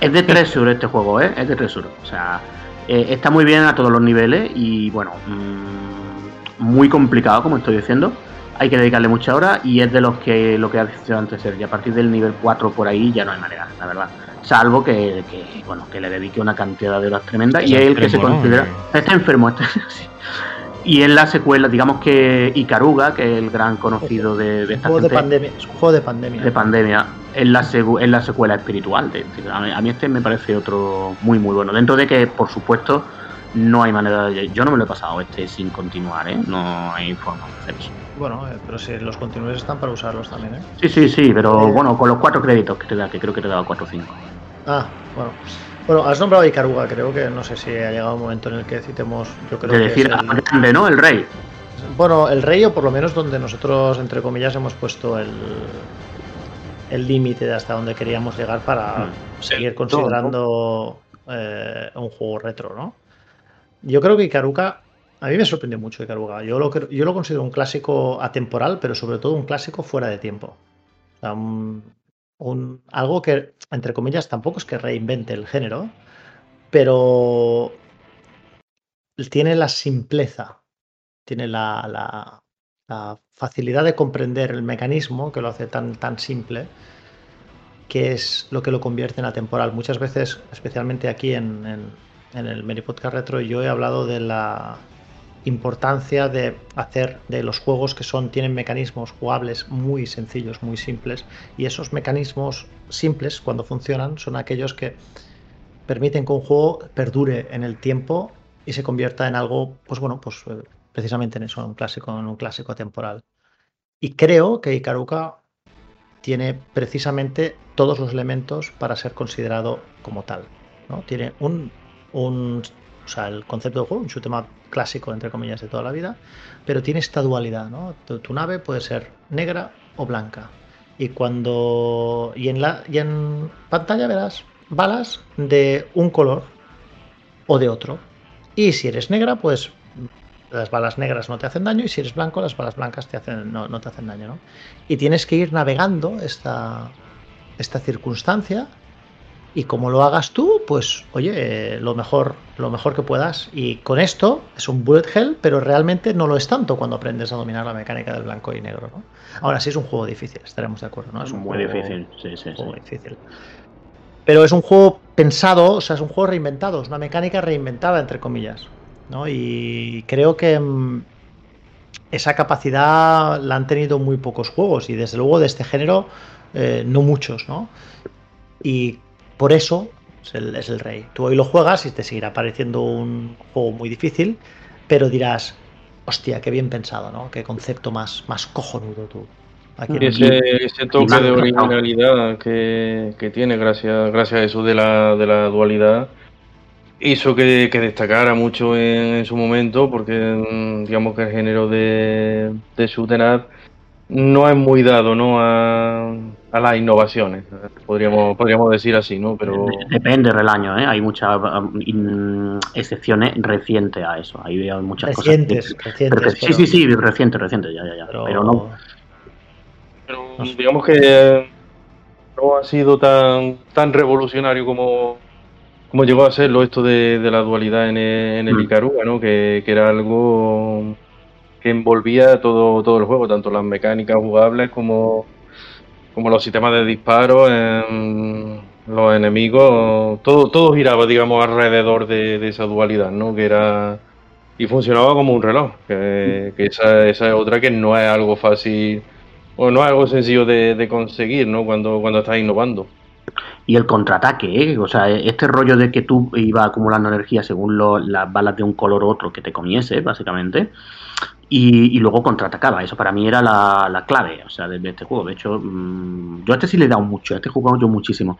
Es de Treasure este juego, ¿eh? Es de Treasure. O sea, eh, está muy bien a todos los niveles y, bueno, mm, muy complicado, como estoy diciendo. Hay que dedicarle mucha hora y es de los que lo que ha dicho antes Sergio. A partir del nivel 4 por ahí ya no hay manera, la verdad. Salvo que, que, bueno, que le dedique una cantidad de horas tremenda y Está es el que se considera... Está enfermo. Este, sí. Y en la secuela, digamos que Ikaruga, que es el gran conocido de, de esta juego de pandemia. Es un juego de pandemia. de pandemia es la, segu- es la secuela espiritual. De, de- a, mí, a mí este me parece otro muy, muy bueno. Dentro de que, por supuesto, no hay manera de. Yo no me lo he pasado este sin continuar, ¿eh? No hay forma de hacer eso. Bueno, eh, pero si los continuos están para usarlos también, ¿eh? Sí, sí, sí, pero Eh. bueno, con los cuatro créditos que te da, que creo que te daba 4 o 5. Ah, bueno. Bueno, has nombrado a Ikaruga, creo que no sé si ha llegado un momento en el que citemos, yo creo De que decir al el- grande, ¿no? El rey. bueno, el rey o por lo menos donde nosotros, entre comillas, hemos puesto el el límite de hasta donde queríamos llegar para Mm. seguir El considerando eh, un juego retro, ¿no? Yo creo que Ikaruga, a mí me sorprendió mucho Ikaruga. Yo lo, yo lo considero un clásico atemporal, pero sobre todo un clásico fuera de tiempo. O sea, un- un- algo que, entre comillas, tampoco es que reinvente el género, pero tiene la simpleza, tiene la, la- la facilidad de comprender el mecanismo que lo hace tan, tan simple, que es lo que lo convierte en atemporal. Muchas veces, especialmente aquí en, en- el Mini Podcast Retro, yo he hablado de la importancia de hacer de los juegos que son tienen mecanismos jugables muy sencillos, muy simples, y esos mecanismos simples cuando funcionan son aquellos que permiten que un juego perdure en el tiempo y se convierta en algo, pues bueno, pues eh, precisamente en eso, en un clásico, un clásico temporal. Y creo que Ikaruka tiene precisamente todos los elementos para ser considerado como tal. ¿no? Tiene un, un- sea, el concepto de juego, un shoot 'em up clásico, entre comillas, de toda la vida, pero tiene esta dualidad, ¿no? Tu, tu nave puede ser negra o blanca. Y cuando. Y en la. Y en pantalla verás balas de un color o de otro. Y si eres negra, pues las balas negras no te hacen daño. Y si eres blanco, las balas blancas te hacen, no, no te hacen daño, ¿no? Y tienes que ir navegando esta, esta circunstancia. Y como lo hagas tú, pues oye, eh, lo mejor, lo mejor que puedas. Y con esto es un bullet hell, pero realmente no lo es tanto cuando aprendes a dominar la mecánica del blanco y negro, ¿no? Ahora sí es un juego difícil, estaremos de acuerdo, ¿no? Es un muy juego- difícil, sí, sí, un sí. juego difícil. Pero es un juego pensado, o sea, es un juego reinventado, es una mecánica reinventada, entre comillas. ¿no? Y creo que mm, esa capacidad la han tenido muy pocos juegos y desde luego de este género eh, no muchos, ¿no? Y por eso es el, es el rey. Tú hoy lo juegas y te seguirá pareciendo un juego muy difícil, pero dirás, hostia, qué bien pensado, ¿no? Qué concepto más, más cojonudo tú. Aquí ese, ese toque de originalidad que, que tiene gracias, gracias a eso de la, de la dualidad hizo que, que destacara mucho en, en su momento porque mm, digamos que el género de, de up no es muy dado ¿no? a, a las innovaciones, podríamos, podríamos decir así, ¿no? Pero Depende del año, ¿eh? Hay muchas um, excepciones recientes a eso. Hay muchas Recientes, cosas. recientes, pero- Sí, sí, sí, reciente, reciente, ya, ya, ya. pero- Pero, no. Pero digamos que no ha sido tan, tan revolucionario como, como llegó a serlo esto de, de la dualidad en el, en el Mm. Ikaruga, ¿no? Que, que era algo que envolvía todo, todo el juego, tanto las mecánicas jugables como, como los sistemas de disparo, em, los enemigos, todo, todo giraba, digamos, alrededor de, de esa dualidad, ¿no? Que era... Y funcionaba como un reloj, que, que esa, esa es otra que no es algo fácil o no es algo sencillo de, de conseguir, ¿no? Cuando, cuando estás innovando. Y el contraataque, ¿eh? O sea, este rollo de que tú ibas acumulando energía según lo- las balas de un color u otro que te comiese, básicamente. Y, y luego contraatacaba. Eso para mí era la, la clave, o sea, de, este juego. De hecho, mm, yo a este sí le he dado mucho, a este he jugado yo muchísimo.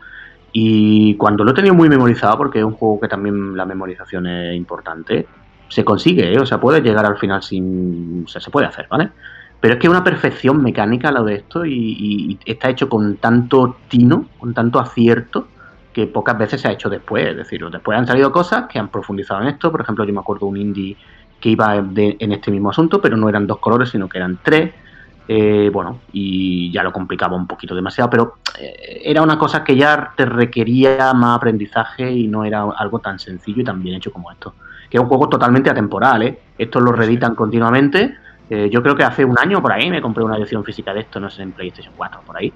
Y cuando lo he tenido muy memorizado, porque es un juego que también la memorización es importante, se consigue, ¿eh? O sea, puede llegar al final sin. O sea, se puede hacer, ¿vale? Pero es que es una perfección mecánica lo de esto y, y- y está hecho con tanto tino, con tanto acierto, que pocas veces se ha hecho después. Es decir, después han salido cosas que han profundizado en esto. Por ejemplo, yo me acuerdo un indie que iba de- en este mismo asunto, pero no eran dos colores, sino que eran tres. Eh, bueno, y ya lo complicaba un poquito demasiado, pero eh, era una cosa que ya te requería más aprendizaje y no era algo tan sencillo y tan bien hecho como esto. Que es un juego totalmente atemporal, ¿eh? Estos lo reeditan continuamente. Eh, yo creo que hace un año por ahí me compré una edición física de esto, no sé, en PlayStation 4 por ahí.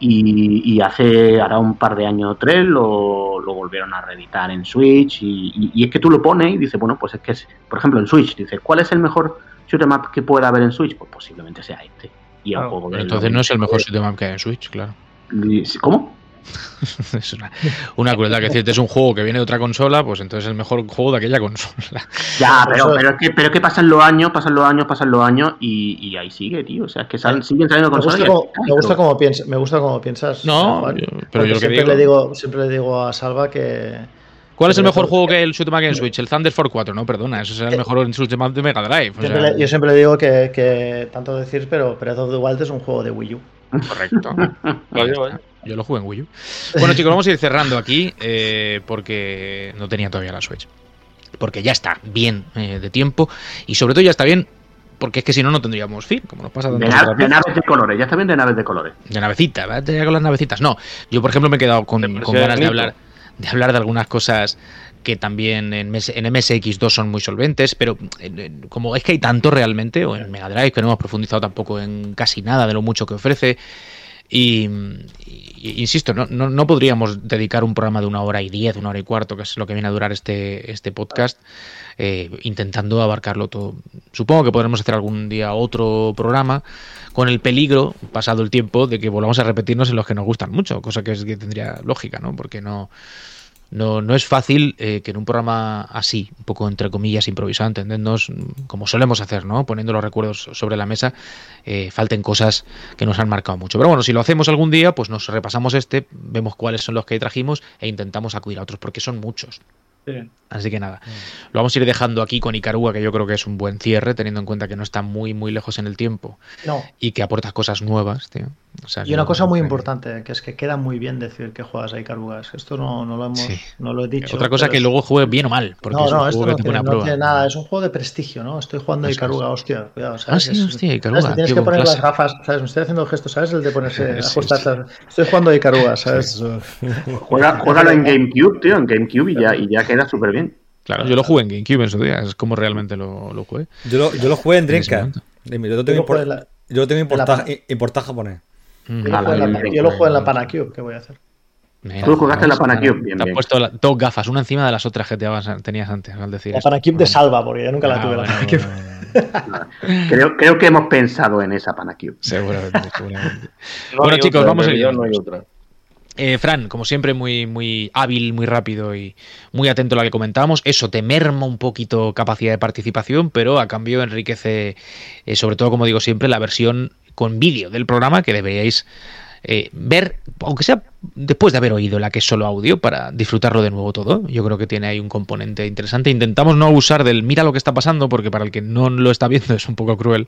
Y, y hace, ahora un par de años o tres, lo, lo volvieron a reeditar en Switch. Y, y- y es que tú lo pones y dices, bueno, pues es que, es, por ejemplo, en Switch, dices, ¿cuál es el mejor shoot 'em up que pueda haber en Switch? Pues posiblemente sea este. Y Claro, juego Entonces no es el mejor shoot'em up que hay en Switch, claro. ¿Cómo? es una, una crueldad que decirte es un juego que viene de otra consola, pues entonces es el mejor juego de aquella consola. Ya, pero, pero, es que, pero es que pasan los años, pasan los años, pasan los años y, y ahí sigue, tío. O sea, es que salen- siguen saliendo Me consolas. gusta, me gusta cómo piensas, me gusta cómo piensas. No, yo- pero yo lo que siempre digo- le digo, siempre le digo a Salva que ¿Cuál es el mejor juego que el hay en Switch? El Thunder Force 4, no, perdona, eso será el mejor shoot'em up de Mega Drive. o siempre sea, le- yo siempre le digo que, que tanto decir, pero Breath of the Wild es un juego de Wii U. Correcto. Yo lo jugué en Wii U. Bueno, chicos, vamos a ir cerrando aquí eh, porque no tenía todavía la Switch. Porque ya está bien eh, de tiempo y sobre todo ya está bien porque es que si no, no tendríamos fin, como nos pasa De, na- naves de colores, ya está bien de naves de colores. De navecita, ¿verdad? Ya con las navecitas. No, yo por ejemplo me he quedado con, ganas de hablar, de hablar de algunas cosas que también en, MS en MSX2 son muy solventes, pero en- en- como es que hay tanto realmente, o en Mega Drive, que no hemos profundizado tampoco en casi nada de lo mucho que ofrece, y, insisto, no, no, no podríamos dedicar un programa de una hora y diez, una hora y cuarto, que es lo que viene a durar este, este podcast, eh, intentando abarcarlo todo. Supongo que podremos hacer algún día otro programa con el peligro, pasado el tiempo, de que volvamos a repetirnos en los que nos gustan mucho, cosa que, es, que tendría lógica, ¿no? Porque no, no, no es fácil eh, que en un programa así, un poco entre comillas improvisado, entendernos como solemos hacer, ¿no? Poniendo los recuerdos sobre la mesa, eh, falten cosas que nos han marcado mucho. Pero bueno, si lo hacemos algún día, pues nos repasamos este, vemos cuáles son los que trajimos e intentamos acudir a otros, porque son muchos. Sí. Así que nada, lo vamos a ir dejando aquí con Icarúa, que yo creo que es un buen cierre, teniendo en cuenta que no está muy, muy lejos en el tiempo No. y que aporta cosas nuevas, tío. O sea, Y una cosa muy que- importante, que es que queda muy bien decir que juegas a Icarugas. Esto no, no lo hemos, Sí. no lo he dicho. Otra cosa pero que luego juegue bien o mal, porque no, es un no, juego esto que no tiene, pone a no prueba. tiene nada, es un juego de prestigio, ¿no? Estoy jugando a es. hostia, cuidado, Ah, ¿sabes? sí, Es- hostia, Te tienes tío, que poner clase. las gafas, ¿sabes? Me estoy haciendo gestos, ¿sabes? El de ponerse, Sí, ajustar, sí. Estoy jugando a Icaruga, ¿sabes? Juega, juégalo en GameCube, tío, en GameCube y ya, y ya queda súper bien. Claro, yo lo jugué en GameCube en su día, es como realmente lo, lo jugué. Yo lo, yo lo jugué en Dreamcast. Yo lo tengo, Yo lo la- tengo la importado, japonés. Mm. Yo lo Ah, juego en la, la- yo lo juego en la Panacube, ¿qué voy a hacer? Mira, Tú jugaste en la Panacube, bien, Te has puesto la- dos gafas, una encima de las otras que te habas- tenías antes, al decir La esto. Panacube de salva, porque yo nunca la Ah, tuve. la bueno, Panacube. bueno, bueno. Creo, creo que hemos pensado en esa Panacube. Seguramente, seguramente. No Bueno, chicos, otra, vamos a ir. No hay otra. Eh, Fran, como siempre, muy, muy hábil, muy rápido y muy atento a lo que comentábamos. Eso te merma un poquito capacidad de participación, pero a cambio enriquece, eh, sobre todo, como digo siempre, la versión con vídeo del programa que deberíais eh, ver, aunque sea después de haber oído la que es solo audio, para disfrutarlo de nuevo todo. Yo creo que tiene ahí un componente interesante. Intentamos no abusar del mira lo que está pasando, porque para el que no lo está viendo es un poco cruel.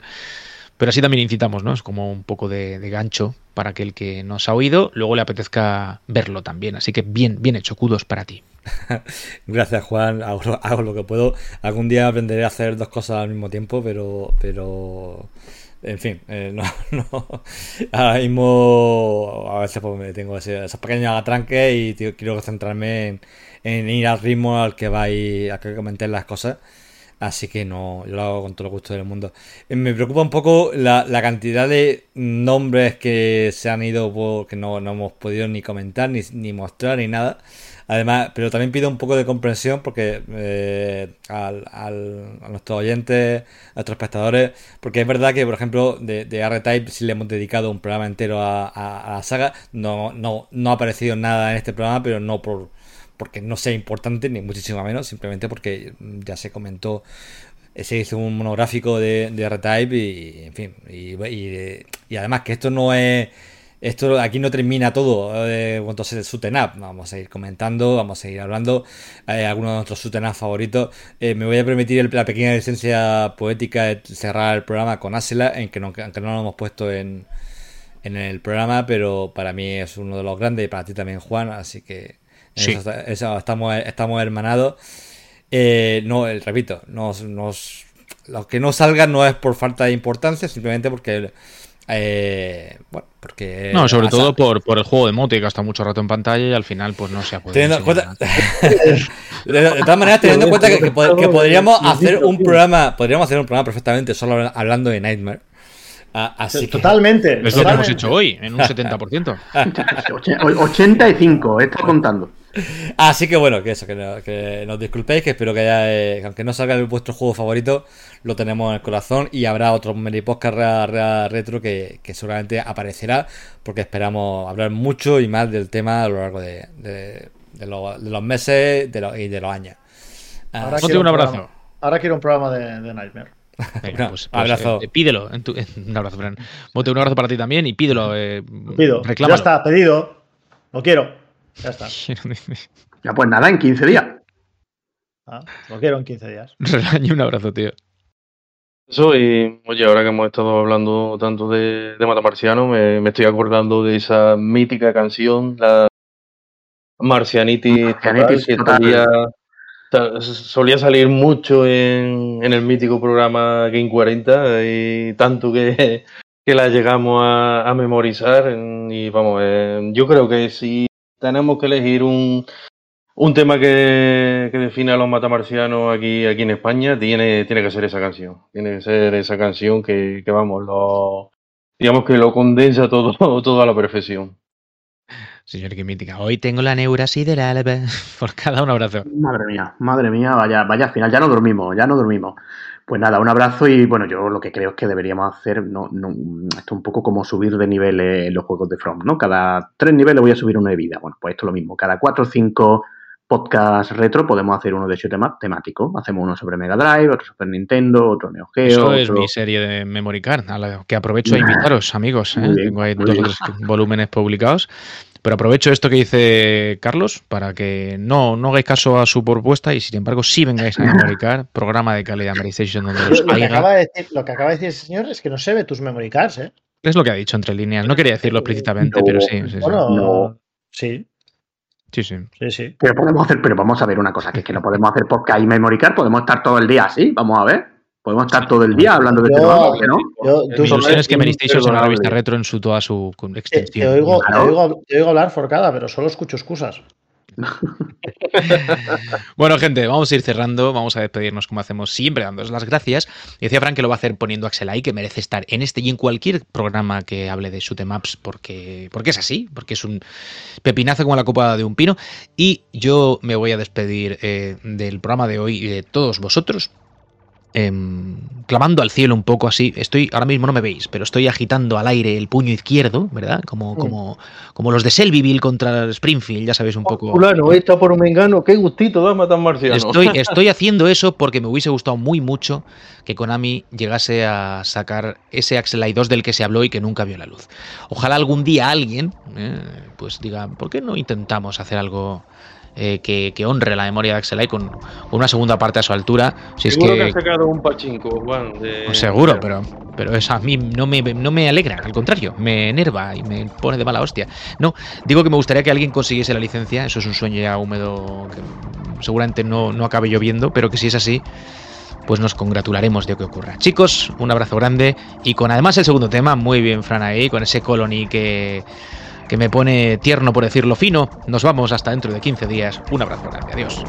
Pero así también incitamos, ¿no? Es como un poco de, gancho para aquel que nos ha oído, luego le apetezca verlo también. Así que bien, bien hecho, kudos para ti. Gracias, Juan. Hago, lo- que puedo. Algún día aprenderé a hacer dos cosas al mismo tiempo, pero. pero en fin, eh, no, no. Ahora mismo a veces pues, me tengo ese- esos pequeños atranques y quiero centrarme en, en ir al ritmo al que vais, a que comentéis las cosas. Así que no, yo lo hago con todo el gusto del mundo. Eh, Me preocupa un poco la, la cantidad de nombres que se han ido, que no, no hemos podido ni comentar, ni, ni mostrar, ni nada. Además, pero también pido un poco de comprensión porque eh, al, al- a nuestros oyentes, a nuestros espectadores, porque es verdad que, por ejemplo, de, de R-Type sí le hemos dedicado un programa entero a, a- a la saga. No, no, no ha aparecido nada en este programa, pero no por porque no sea importante, ni muchísimo menos, simplemente porque ya se comentó, se hizo un monográfico de, de R-Type y, en fin, y, y- y además que esto no es, esto aquí no termina todo eh, en cuanto a su up, vamos a ir comentando, vamos a ir hablando, algunos de nuestros up favoritos, Eh, me voy a permitir la pequeña licencia poética de cerrar el programa con Asela, en que no, aunque no lo hemos puesto en, en el programa, pero para mí es uno de los grandes y para ti también, Juan, así que Sí. eso, eso estamos, estamos hermanados. Eh, no, eh, repito, nos, nos, lo que no salga no es por falta de importancia, simplemente porque. eh, bueno, porque. No, sobre todo por, por el juego de moto que gasta mucho rato en pantalla y al final pues no se ha podido. Teniendo cuenta, de, de todas maneras, teniendo en cuenta que, que pod- que podríamos hacer un programa, podríamos hacer un programa perfectamente solo hablando de Nightmare. Ah, así que, Totalmente. Es lo que hemos hecho hoy, en un 70%. Och- 85, está contando. Así que bueno, que eso, que, no- que nos disculpéis, que espero que haya, eh, que aunque no salga el- vuestro juego favorito, lo tenemos en el corazón y habrá otro mini podcast re- re- retro que, que seguramente aparecerá, porque esperamos hablar mucho y más del tema a lo largo de, de- de lo- de los meses lo- y de los años. Ah, Ahora quiero un abrazo. programa- Ahora quiero un programa de, Nightmare. Venga, No, pues, pues, abrazo. abrazo. pídelo. en tu- un abrazo, Fran. Un abrazo para ti también y pídelo. Eh, pido. reclámalo. Ya está, pedido. Lo quiero. Ya está. Ya pues nada, en 15 días. Ah, lo quiero en 15 días. Relaño, un abrazo, tío. Eso, y oye, ahora que hemos estado hablando tanto de, de Matamarciano, me, me estoy acordando de esa mítica canción, la Marcianitis que total. solía, salir mucho en, en el mítico programa Game 40 y tanto que, que la llegamos a, a memorizar. Y vamos, eh, yo creo que si tenemos que elegir un, un tema que, que define a los matamarcianos aquí, aquí en España tiene, tiene que ser esa canción. Tiene que ser esa canción que, que vamos, lo, digamos que lo condensa todo, todo a la perfección. Señor Quimítica, hoy tengo la neura sideral. Por cada un abrazo. Madre mía, madre mía, vaya, vaya final, ya no dormimos, ya no dormimos. Pues nada, un abrazo y bueno, yo lo que creo es que deberíamos hacer, no, no, esto es un poco como subir de nivel en los juegos de From, ¿no? Cada tres niveles voy a subir uno de vida. Bueno, pues esto es lo mismo, cada cuatro o cinco podcast retro podemos hacer uno de hecho tema, temático. Hacemos uno sobre Mega Drive, otro sobre Nintendo, otro Neo Geo. Eso es mi serie de Memory Card, a la que aprovecho a invitaros, amigos. ¿eh? Bien, Tengo ahí dos bien. volúmenes publicados. Pero aprovecho esto que dice Carlos para que no, no hagáis caso a su propuesta y sin embargo sí vengáis a Memory Card, programa de calidad PlayStation donde los Lo que, acaba de decir, lo que acaba de decir ese señor es que no se ve tus memory cards, ¿eh? Es lo que ha dicho entre líneas. No quería decirlo explícitamente, No, pero sí. sí, sí. Bueno, No. sí, Sí, sí. sí, sí. Pero podemos hacer, pero vamos a ver una cosa, que es que no podemos hacer podcast y memory card, podemos estar todo el día así, vamos a ver. Podemos estar todo el día hablando de este Yo- tema, ¿por qué no? Yo, Mi tú- ilusión es que Mary Station sea una revista retro en su toda su te, extensión. te oigo, te, oigo, te oigo hablar forcada, pero solo escucho excusas. Bueno, gente, vamos a ir cerrando, vamos a despedirnos como hacemos siempre, dándoos las gracias. Y decía Frank que lo va a hacer poniendo Axel ahí, que merece estar en este y en cualquier programa que hable de shoot 'em ups, porque, porque es así, porque es un pepinazo como la copa de un pino. Y yo me voy a despedir eh, del programa de hoy y de todos vosotros. Em, clamando al cielo un poco así, estoy, ahora mismo no me veis, pero estoy agitando al aire el puño izquierdo, ¿verdad? Como, como, como los de Selbyville contra Springfield, ya sabéis un poco. Fulano, está por un mengano, qué gustito da matar marciano. Estoy, estoy haciendo eso porque me hubiese gustado muy mucho que Konami llegase a sacar ese Axel I 2 del que se habló y que nunca vio la luz. Ojalá algún día alguien eh, pues diga, ¿por qué no intentamos hacer algo eh, que, que honre la memoria de Axel I con, con una segunda parte a su altura? Si es Seguro que... que, han sacado un pachinko, Juan. De... pues seguro, pero, pero eso a mí no me, no me alegra, al contrario, me enerva y me pone de mala hostia. No, digo que me gustaría que alguien consiguiese la licencia, eso es un sueño ya húmedo que seguramente no, no acabe lloviendo, pero que si es así, pues nos congratularemos de que ocurra. Chicos, un abrazo grande y con además el segundo tema, muy bien Fran ahí, con ese colony que, que me pone tierno por decirlo fino, nos vamos hasta dentro de 15 días. Un abrazo grande, adiós.